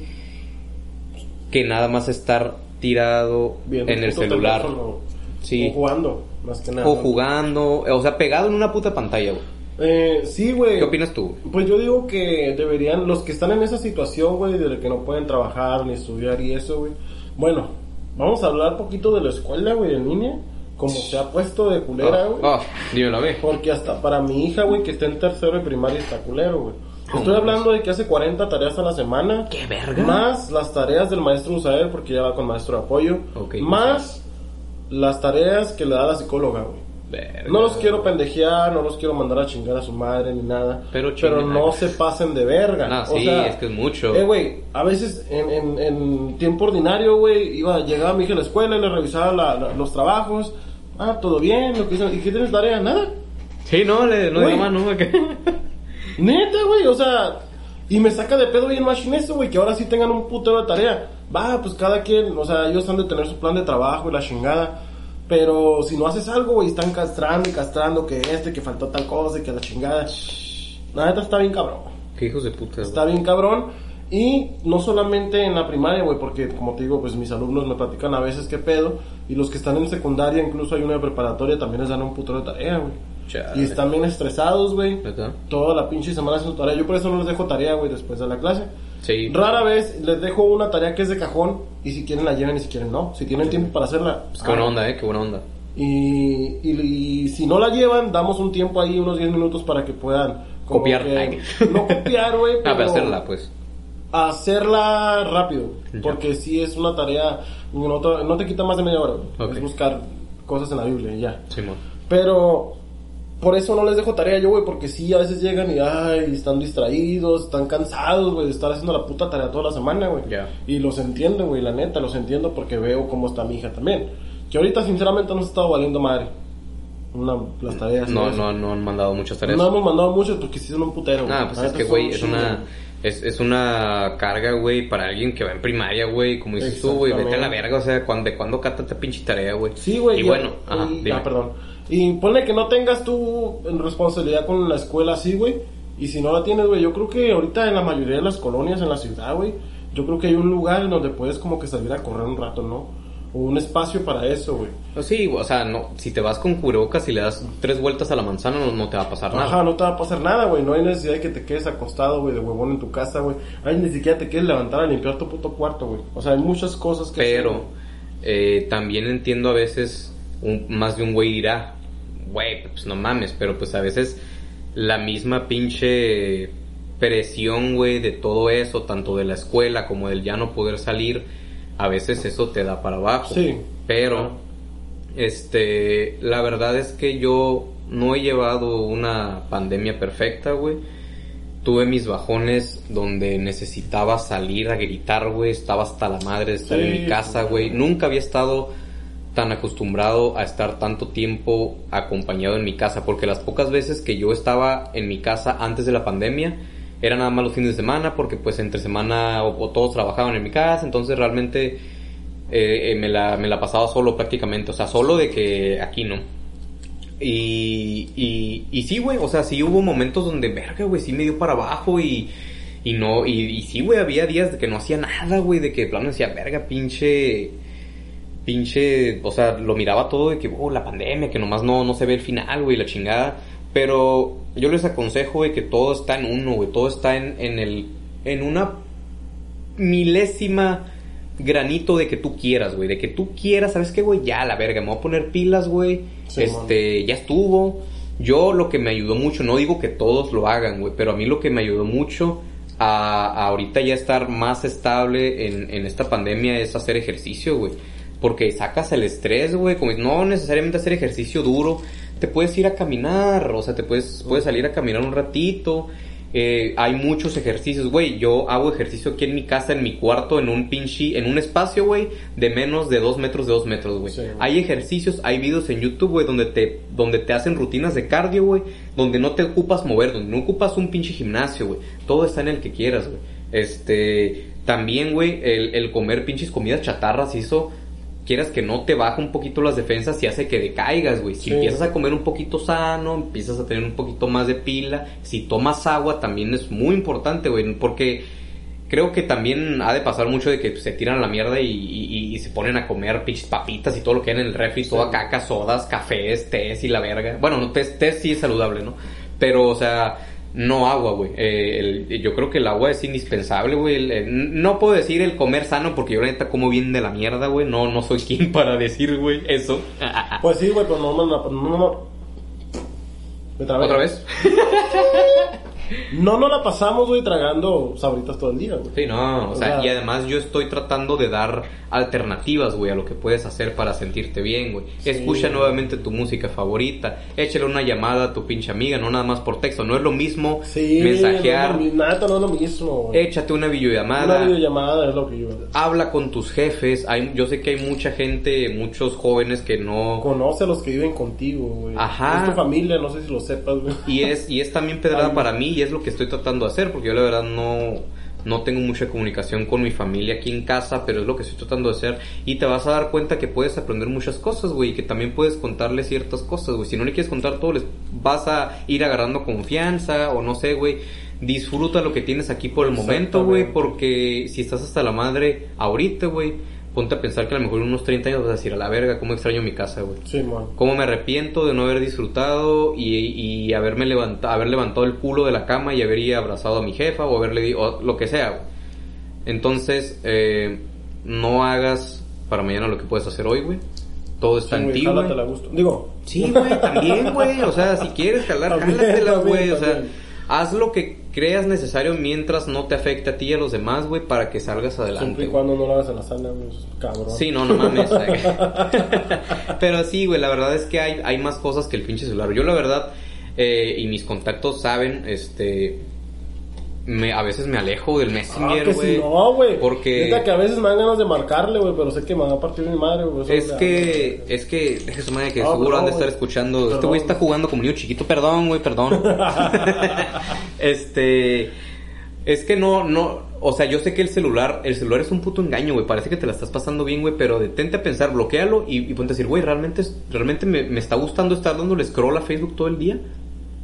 que nada más estar tirado en el celular. teléfono. Sí. O jugando, más que nada. O jugando, o sea, pegado en una puta pantalla, güey. Eh, sí, güey. ¿Qué opinas tú? Pues yo digo que deberían, los que están en esa situación, güey, de que no pueden trabajar ni estudiar y eso, güey. Bueno, vamos a hablar poquito de la escuela, güey, en línea. Como se ha puesto de culera, Ah, güey. ah, dímelo a ver. Porque hasta para mi hija, güey, que está en tercero de primaria está culero, güey. Estoy hablando de que hace 40 tareas a la semana. ¡Qué verga! Más las tareas del maestro Usael, porque ya va con maestro de apoyo. Ok, más las tareas que le da la psicóloga, güey. Verga. No los quiero pendejear, no los quiero mandar a chingar a su madre ni nada. Pero chinguen. no se pasen de verga. No, O sí, sea, es que es mucho. Eh, güey, a veces en, en, en tiempo ordinario, güey, iba, llegaba mi hija a la escuela y le revisaba la- la- los trabajos. Ah, todo bien, lo que hizo. ¿Y qué tienes tarea? Nada. Sí, no, le, no más, ¿no? Acá. Neta, güey, o sea, y me saca de pedo bien machine eso, güey, que ahora sí tengan un putero de tarea. Va, pues cada quien, o sea, ellos han de tener su plan de trabajo y la chingada. Pero si no haces algo, güey, están castrando y castrando que este, que faltó tal cosa y que la chingada. La neta está bien cabrón. Qué hijos de puta. güey. Está bien cabrón. Y no solamente en la primaria, güey, porque como te digo, pues mis alumnos me platican a veces qué pedo. Y los que están en secundaria, incluso hay una de preparatoria, también les dan un puto de tarea, güey. Chale. Y están bien estresados, güey. Toda la pinche semana haciendo tarea. Yo por eso no les dejo tarea, güey, después de la clase. Sí. Rara vez les dejo una tarea que es de cajón. Y si quieren la llevan y si quieren no. Si tienen tiempo para hacerla. Pues qué buena onda, eh, qué buena onda. Y, y, y si no la llevan, damos un tiempo ahí, unos 10 minutos para que puedan Copiar. que- no copiar, güey, Ah, pero hacerla, pues. hacerla rápido. Porque si es una tarea, no te, no te quita más de media hora, güey. Ok. Es buscar cosas en la Biblia y ya. Pero por eso no les dejo tarea yo, güey, porque sí, a veces llegan y, ay, están distraídos, están cansados, güey, de estar haciendo la puta tarea toda la semana, güey. Ya. Y los entiendo, güey, la neta, los entiendo porque veo cómo está mi hija también. Que ahorita, sinceramente, no se estado valiendo madre. Una, las tareas. No, no, no han mandado muchas tareas. No hemos mandado muchos porque sí son un putero, güey. Ah, pues es que, güey, es una, es, es una carga, güey, para alguien que va en primaria, güey, como dices tú, güey, vete a la verga, o sea, ¿cuándo, ¿de cuándo cata esta pinche tarea, güey? Sí, güey. Y ya- bueno, ajá, y- ah, perdón. Y ponle que no tengas tú responsabilidad con la escuela así, güey. Y si no la tienes, güey, yo creo que ahorita en la mayoría de las colonias en la ciudad, güey, yo creo que hay un lugar en donde puedes como que salir a correr un rato, ¿no? O un espacio para eso, güey. No, Sí, o sea, no, si te vas con cubrebocas y le das tres vueltas a la manzana, no, no te va a pasar nada. Ajá, no te va a pasar nada, güey. No hay necesidad de que te quedes acostado, güey, de huevón en tu casa, güey. Ay, ni siquiera te quieres levantar a limpiar tu puto cuarto, güey. O sea, hay muchas cosas que Pero eh, también entiendo a veces, un- más de un güey dirá, güey, pues no mames, pero pues a veces la misma pinche presión, güey, de todo eso, tanto de la escuela como del ya no poder salir, a veces eso te da para abajo. Sí. Pero, este, la verdad es que yo no he llevado una pandemia perfecta, güey. Tuve mis bajones donde necesitaba salir a gritar, güey. Estaba hasta la madre de estar Sí, en mi casa, güey. Nunca había estado tan acostumbrado a estar tanto tiempo acompañado en mi casa. Porque las pocas veces que yo estaba en mi casa antes de la pandemia, era nada más los fines de semana, porque pues entre semana o, todos trabajaban en mi casa. Entonces realmente eh, eh, me, la, me la pasaba solo prácticamente. O sea, solo de que aquí no. Y, y, sí, güey, o sea, sí hubo momentos donde, verga, güey, sí me dio para abajo y, y no, y, y sí, güey, había días de que no hacía nada, güey, de que de plano decía, verga, pinche, pinche, o sea, lo miraba todo de que, oh, la pandemia, que nomás no, no se ve el final, güey, la chingada. Pero yo les aconsejo, güey, que todo está en uno, güey, todo está en, en el, en una milésima granito de que tú quieras, güey. De que tú quieras, ¿sabes qué, güey? Ya, la verga, me voy a poner pilas, güey. Sí, este, ya estuvo. Yo lo que me ayudó mucho, no digo que todos lo hagan, güey, pero a mí lo que me ayudó mucho a, a ahorita ya estar más estable en, en esta pandemia es hacer ejercicio, güey. Porque sacas el estrés, güey, como no necesariamente hacer ejercicio duro, te puedes ir a caminar, o sea, te puedes, puedes salir a caminar un ratito. Eh, hay muchos ejercicios, güey. Yo hago ejercicio aquí en mi casa, en mi cuarto, en un pinche, en un espacio, güey, de menos de dos metros de dos metros, güey. Sí. Hay ejercicios, hay videos en YouTube, güey, donde te, donde te hacen rutinas de cardio, güey, donde no te ocupas mover, donde no ocupas un pinche gimnasio, güey. Todo está en el que quieras, güey. Este, también, güey, el, el comer pinches comidas chatarras eso, quieras que no te baja un poquito las defensas y hace que decaigas, güey. Si Sí. empiezas a comer un poquito sano, empiezas a tener un poquito más de pila, si tomas agua también es muy importante, güey, porque creo que también ha de pasar mucho de que se tiran a la mierda y, y- y se ponen a comer pinches papitas y todo lo que hay en el refri, toda caca, sodas, cafés, tés y la verga. Bueno, no, tés, tés sí es saludable, ¿no? Pero, o sea, no agua, güey. Eh, el- yo creo que el agua es indispensable, güey. No puedo decir el comer sano porque yo la neta como bien de la mierda, güey. No, no soy quien para decir, güey, eso. Pues sí, güey, pero no, no, no, no, no. Me trabé. ¿Otra vez? No nos la pasamos, güey, tragando sabritas todo el día, güey. Sí, no, o O sea, sea- y además yo estoy tratando de dar alternativas, güey, a lo que puedes hacer para sentirte bien, güey. Sí. Escucha nuevamente tu música favorita, échale una llamada a tu pinche amiga, no nada más por texto, no es lo mismo Sí, mensajear, no, nada, no es lo mismo, güey. échate una videollamada, Una videollamada es lo que yo... habla con tus jefes, hay, yo sé que hay mucha gente, muchos jóvenes que no... Conoce a los que viven contigo, güey. Ajá. Es tu familia, no sé si lo sepas, güey. Y es, y es también pedrada Ay. para mí y es lo que estoy tratando de hacer, porque yo la verdad no, no tengo mucha comunicación con mi familia aquí en casa, pero es lo que estoy tratando de hacer. Y te vas a dar cuenta que puedes aprender muchas cosas, güey, y que también puedes contarle ciertas cosas, güey. Si no le quieres contar todo, les vas a ir agarrando confianza, o no sé, güey. disfruta lo que tienes aquí por el momento, güey, porque si estás hasta la madre ahorita, güey, ponte a pensar que a lo mejor en unos 30 años vas a decir, a la verga, cómo extraño mi casa, güey. Sí, man. Cómo me arrepiento de no haber disfrutado y, y haberme levantado, haber levantado el culo de la cama y haber abrazado a mi jefa o haberle o lo que sea, güey. Entonces, eh, no hagas para mañana lo que puedes hacer hoy, güey. Todo está Sí, en ti, güey. Digo, Sí, güey, también, güey. O sea, si quieres jalar, jálatela, güey. O sea, también. Haz lo que creas necesario mientras no te afecte a ti y a los demás, güey, para que salgas siempre adelante. y güey. cuando no lo hagas en la sala, güey, es cabrón. Sí, no, no mames. Pero sí, güey, la verdad es que hay, hay más cosas que el pinche celular. Yo, la verdad, eh, y mis contactos saben, este. Me, a veces me alejo del Ah, Messenger, que güey. si no, güey. Porque. Neta que a veces me dan ganas de marcarle, güey, pero sé que me va a partir mi madre, güey. Es que, es que, deje su madre que Ah, seguro han de estar escuchando. Este güey está jugando como niño chiquito, perdón, güey, perdón. este, es que no, no, o sea, yo sé que el celular, el celular es un puto engaño, güey. Parece que te la estás pasando bien, güey, pero detente a pensar, bloquealo y, y ponte a decir, güey, realmente, es- realmente me, me está gustando estar dándole scroll a Facebook todo el día.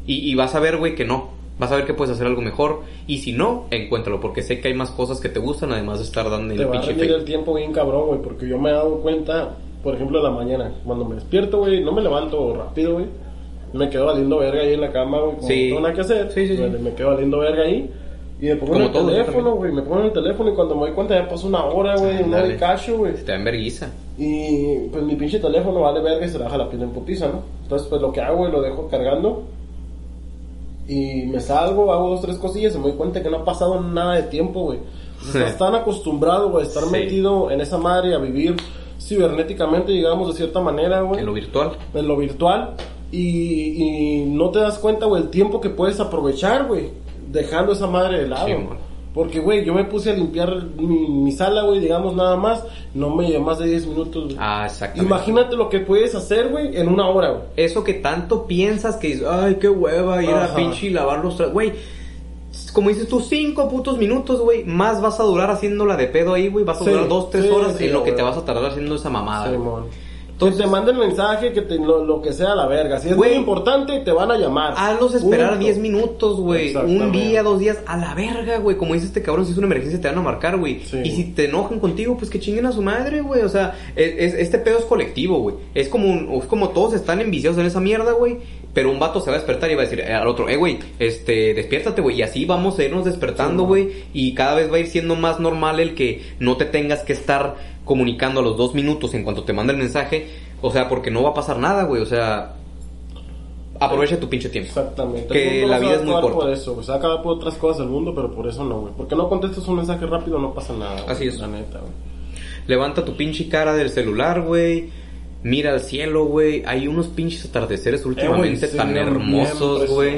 Y, y vas a ver, güey, que no. Vas a ver que puedes hacer algo mejor. Y si no, encuéntralo, porque sé que hay más cosas que te gustan, además de estar dando en Te el va a pinche el tiempo bien cabrón, güey, porque yo me he dado cuenta, por ejemplo, en la mañana, cuando me despierto, güey, no me levanto rápido, güey. Me quedo valiendo verga ahí en la cama, güey, como Sí. no tengo nada que hacer. Sí, sí, sí. Me, quedo valiendo verga ahí. Y me pongo Como en el todos, teléfono, güey, me pongo en el teléfono y cuando me doy cuenta ya pasó una hora, güey, Ándale. hay cacho, güey. Te da enverguiza. Y pues mi pinche teléfono vale verga y se le baja la piel en putiza, ¿no? Entonces pues lo que hago, güey, lo dejo cargando. Y me salgo, hago dos, tres cosillas y me doy cuenta que no ha pasado nada de tiempo, güey. Sea, Estás tan acostumbrado, güey, a estar Sí. metido en esa madre, a vivir cibernéticamente, digamos, de cierta manera, güey. En lo virtual. En lo virtual. Y, y no te das cuenta, güey, el tiempo que puedes aprovechar, güey. Dejando esa madre de lado. Sí. Porque, güey, yo me puse a limpiar mi, mi sala, güey, digamos, nada más. No me llevé más de 10 minutos. Ah, exactamente. Imagínate lo que puedes hacer, güey, en una hora, güey. Eso que tanto piensas que dices, ay, qué hueva, ir a Ajá. pinche y lavar los tra-". Güey, como dices tú, cinco putos minutos, güey, más vas a durar haciéndola de pedo ahí, güey. Vas a Sí, durar dos, tres sí, horas sí, en lo que te vas a tardar haciendo esa mamada. Simón. Entonces- que te manden mensaje, que te, lo, lo que sea a la verga. Si es muy importante, te van a llamar. Hazlos esperar Punto. 10 minutos, güey. Un día, dos días, a la verga, güey. Como dice este cabrón, si es una emergencia te van a marcar, güey. Sí. Y si te enojan contigo, pues que chinguen a su madre, güey. O sea, es, es- este pedo es colectivo, güey. Es como, un- es como todos están enviciados en esa mierda, güey. Pero un vato se va a despertar y va a decir eh, al otro, eh, güey, este, despiértate, güey. Y así vamos a irnos despertando, Sí, güey. y cada vez va a ir siendo más normal el que no te tengas que estar comunicando a los dos minutos en cuanto te manda el mensaje. O sea, porque no va a pasar nada, güey. O sea, aprovecha tu pinche tiempo. Exactamente. Que la vida es muy corta. por eso. Se va a acabar por otras cosas del mundo, pero por eso no, güey. Porque no contestas un mensaje rápido, no pasa nada. güey. Así es. La neta, güey. Levanta tu pinche cara del celular, güey. Mira al cielo, güey. Hay unos pinches atardeceres últimamente Eh, güey, tan hermosos, güey.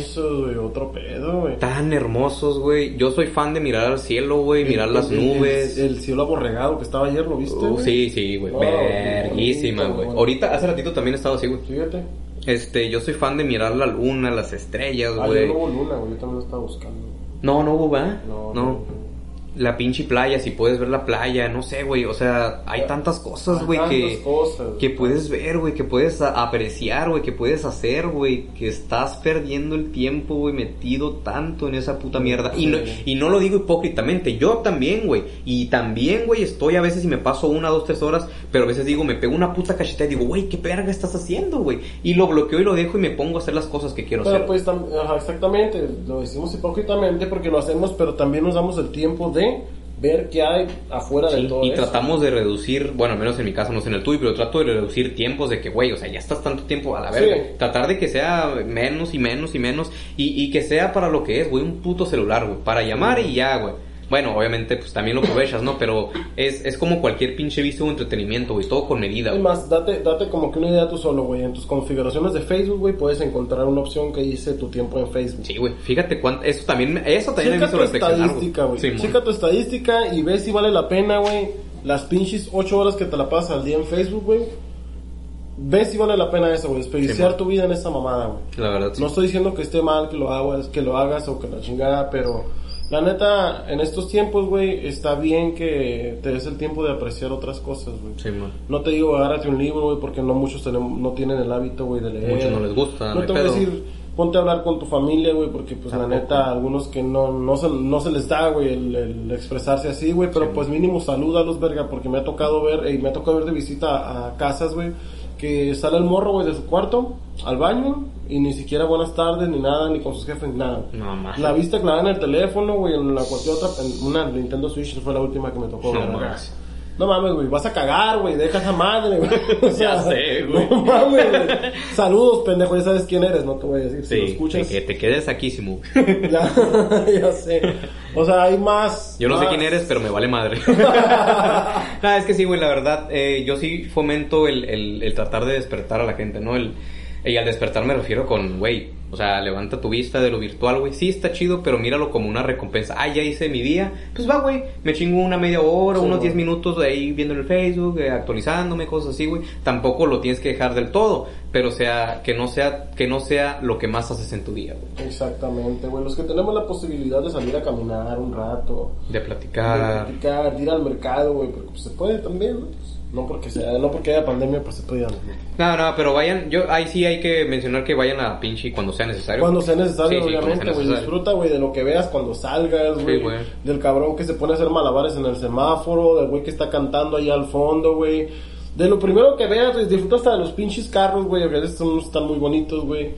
Otro pedo, güey. Tan hermosos, güey. Yo soy fan de mirar al cielo, güey. Mirar El- las el- nubes. El, el cielo aborregado que estaba ayer, ¿lo viste? Uh, sí, sí, güey. Oh, Verguísima, güey. Ahorita, hace ratito también he estado así, güey. Fíjate. Este, yo soy fan de mirar la luna, las estrellas, Ayer güey. no hubo luna, güey. Yo también lo estaba buscando. No, no hubo, ¿va? No, no. no. La pinche playa, si puedes ver la playa, no sé, güey. O sea, hay tantas cosas, güey, que, cosas, que puedes ver, güey, que puedes apreciar, güey, que puedes hacer, güey. Que estás perdiendo el tiempo, güey, metido tanto en esa puta mierda. Y, no, Sí. y no lo digo hipócritamente, yo también, güey. Y también, güey, estoy a veces y me paso una, dos, tres horas, pero a veces digo, me pego una puta cachetada y digo, güey, ¿qué verga estás haciendo, güey? Y lo bloqueo y lo dejo y me pongo a hacer las cosas que quiero Pero hacer. pues ajá, exactamente, lo decimos hipócritamente porque lo hacemos, pero también nos damos el tiempo de ver qué hay afuera Sí, todo y eso. tratamos de reducir, bueno, al menos en mi caso, no sé en el tuyo, pero trato de reducir tiempos de que, güey, o sea, ya estás tanto tiempo a la verga. Sí. Tratar de que sea menos y menos y menos y, y que sea para lo que es, güey, un puto celular, güey, para llamar y ya, güey. Bueno, obviamente, pues también lo aprovechas, ¿no? Pero es, es como cualquier pinche vicio o entretenimiento, güey, todo con medida, güey. más, date, date como que una idea tú solo, güey. En tus configuraciones de Facebook, güey, puedes encontrar una opción que dice tu tiempo en Facebook. Sí, güey, fíjate cuánto, eso también, eso también he Checa visto tu reflexionar, estadística, güey. Sí. Checa tu estadística y ve si vale la pena, güey. Las pinches 8 horas que te la pasas al día en Facebook, güey. Ve si vale la pena eso, güey. Desperdiciar mon. tu vida en esa mamada, güey. La verdad, sí. No estoy diciendo que esté mal que lo hagas, que lo hagas o que la chingada, pero la neta, en estos tiempos, güey, está bien que te des el tiempo de apreciar otras cosas, güey. Sí, man. No te digo agárrate un libro, güey, porque no muchos tenemos, no tienen el hábito, güey, de leer. Muchos no les gusta, no te voy a decir, ponte a hablar con tu familia, güey, porque pues la neta, algunos que no, no, se, no se les da, güey, el, el expresarse así, güey, pero pues mínimo salúdalos, verga, porque me ha tocado ver, y me ha tocado ver de visita a casas, güey, que sale el morro, güey, de su cuarto al baño y ni siquiera buenas tardes, ni nada, ni con sus jefes, ni nada. No. La vista clavada en el teléfono, güey, en la cualquier otra, en una Nintendo Switch fue la última que me tocó No. No mames, güey, vas a cagar, güey, deja esa madre, güey. O sea, sé, güey. No mames, güey. Saludos, pendejo, ya sabes quién eres, no te voy a decir. Si lo Sí, escuchas, que te quedes aquí, Simu. ya, ya sé. O sea, hay más. Yo no sé quién eres, pero me vale madre. no, es que sí, güey, la verdad, eh, yo sí fomento el, el, el tratar de despertar a la gente, ¿no? El, y al despertar me refiero con, güey, o sea, levanta tu vista de lo virtual, güey. Sí, está chido, pero míralo como una recompensa. Ah, ya hice mi día. Pues va, güey, me chingo una media hora, Sí, unos güey. 10 minutos de ahí viendo en el Facebook, eh, actualizándome, cosas así, güey. Tampoco lo tienes que dejar del todo, pero sea, que no sea, que no sea lo que más haces en tu día, güey. Exactamente, güey. Los que tenemos la posibilidad de salir a caminar un rato, De de platicar. platicar, de ir al mercado, güey, porque pues, se puede también, ¿no? Pues, no porque sea, no porque haya pandemia, pues se puede ir al mercado. No, no, pero vayan, yo ahí sí hay que mencionar que vayan a pinche cuando sea necesario. Cuando sea necesario, Sí, sí, obviamente, güey. Disfruta, güey, de lo que veas cuando salgas, güey. güey. del cabrón que se pone a hacer malabares en el semáforo, del güey que está cantando ahí al fondo, güey. De lo primero que veas, güey, disfruta hasta de los pinches carros, güey. A veces son- están muy bonitos, güey.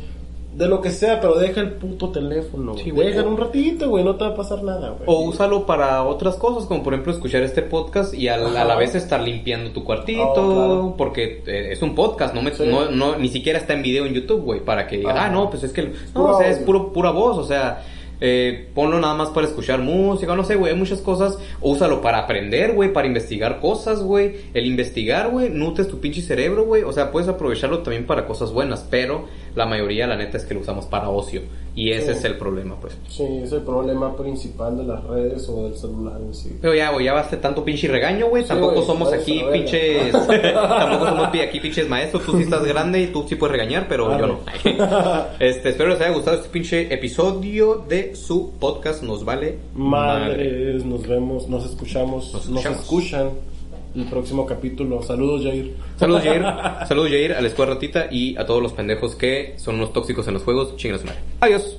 De lo que sea, pero deja el puto teléfono, güey. Sí, güey. Déjalo un ratito, güey. No te va a pasar nada, güey. O úsalo para otras cosas, como por ejemplo escuchar este podcast y a, Ajá. la vez estar limpiando tu cuartito, Oh, claro. porque eh, es un podcast, no, me, Sí. no, no- ni siquiera está en video en YouTube, güey, para que Ajá. ah, no, pues es que, no, puro o sea, es puro, pura voz, o sea, eh, ponlo nada más para escuchar música, no sé, güey, hay muchas cosas, úsalo para aprender, güey, para investigar cosas, güey, el investigar, güey, nutres tu pinche cerebro, güey, o sea, puedes aprovecharlo también para cosas buenas, pero la mayoría, la neta, es que lo usamos para ocio, y ese Sí. es el problema, pues. Sí, es el problema principal de las redes o del celular en sí. Pero ya, güey, ya baste tanto pinche regaño, güey. Sí, tampoco somos aquí pinches. tampoco somos aquí pinches maestros. Tú sí estás grande y tú sí puedes regañar, pero yo no. este, espero les haya gustado este pinche episodio de su podcast. Nos vale Madres, nos vemos, nos escuchamos, Nos escuchan. El próximo capítulo. Saludos, Jair. Saludos, Jair. Saludos, Jair, a la escuela ratita y a todos los pendejos que son unos tóxicos en los juegos. Chingas madre. Adiós.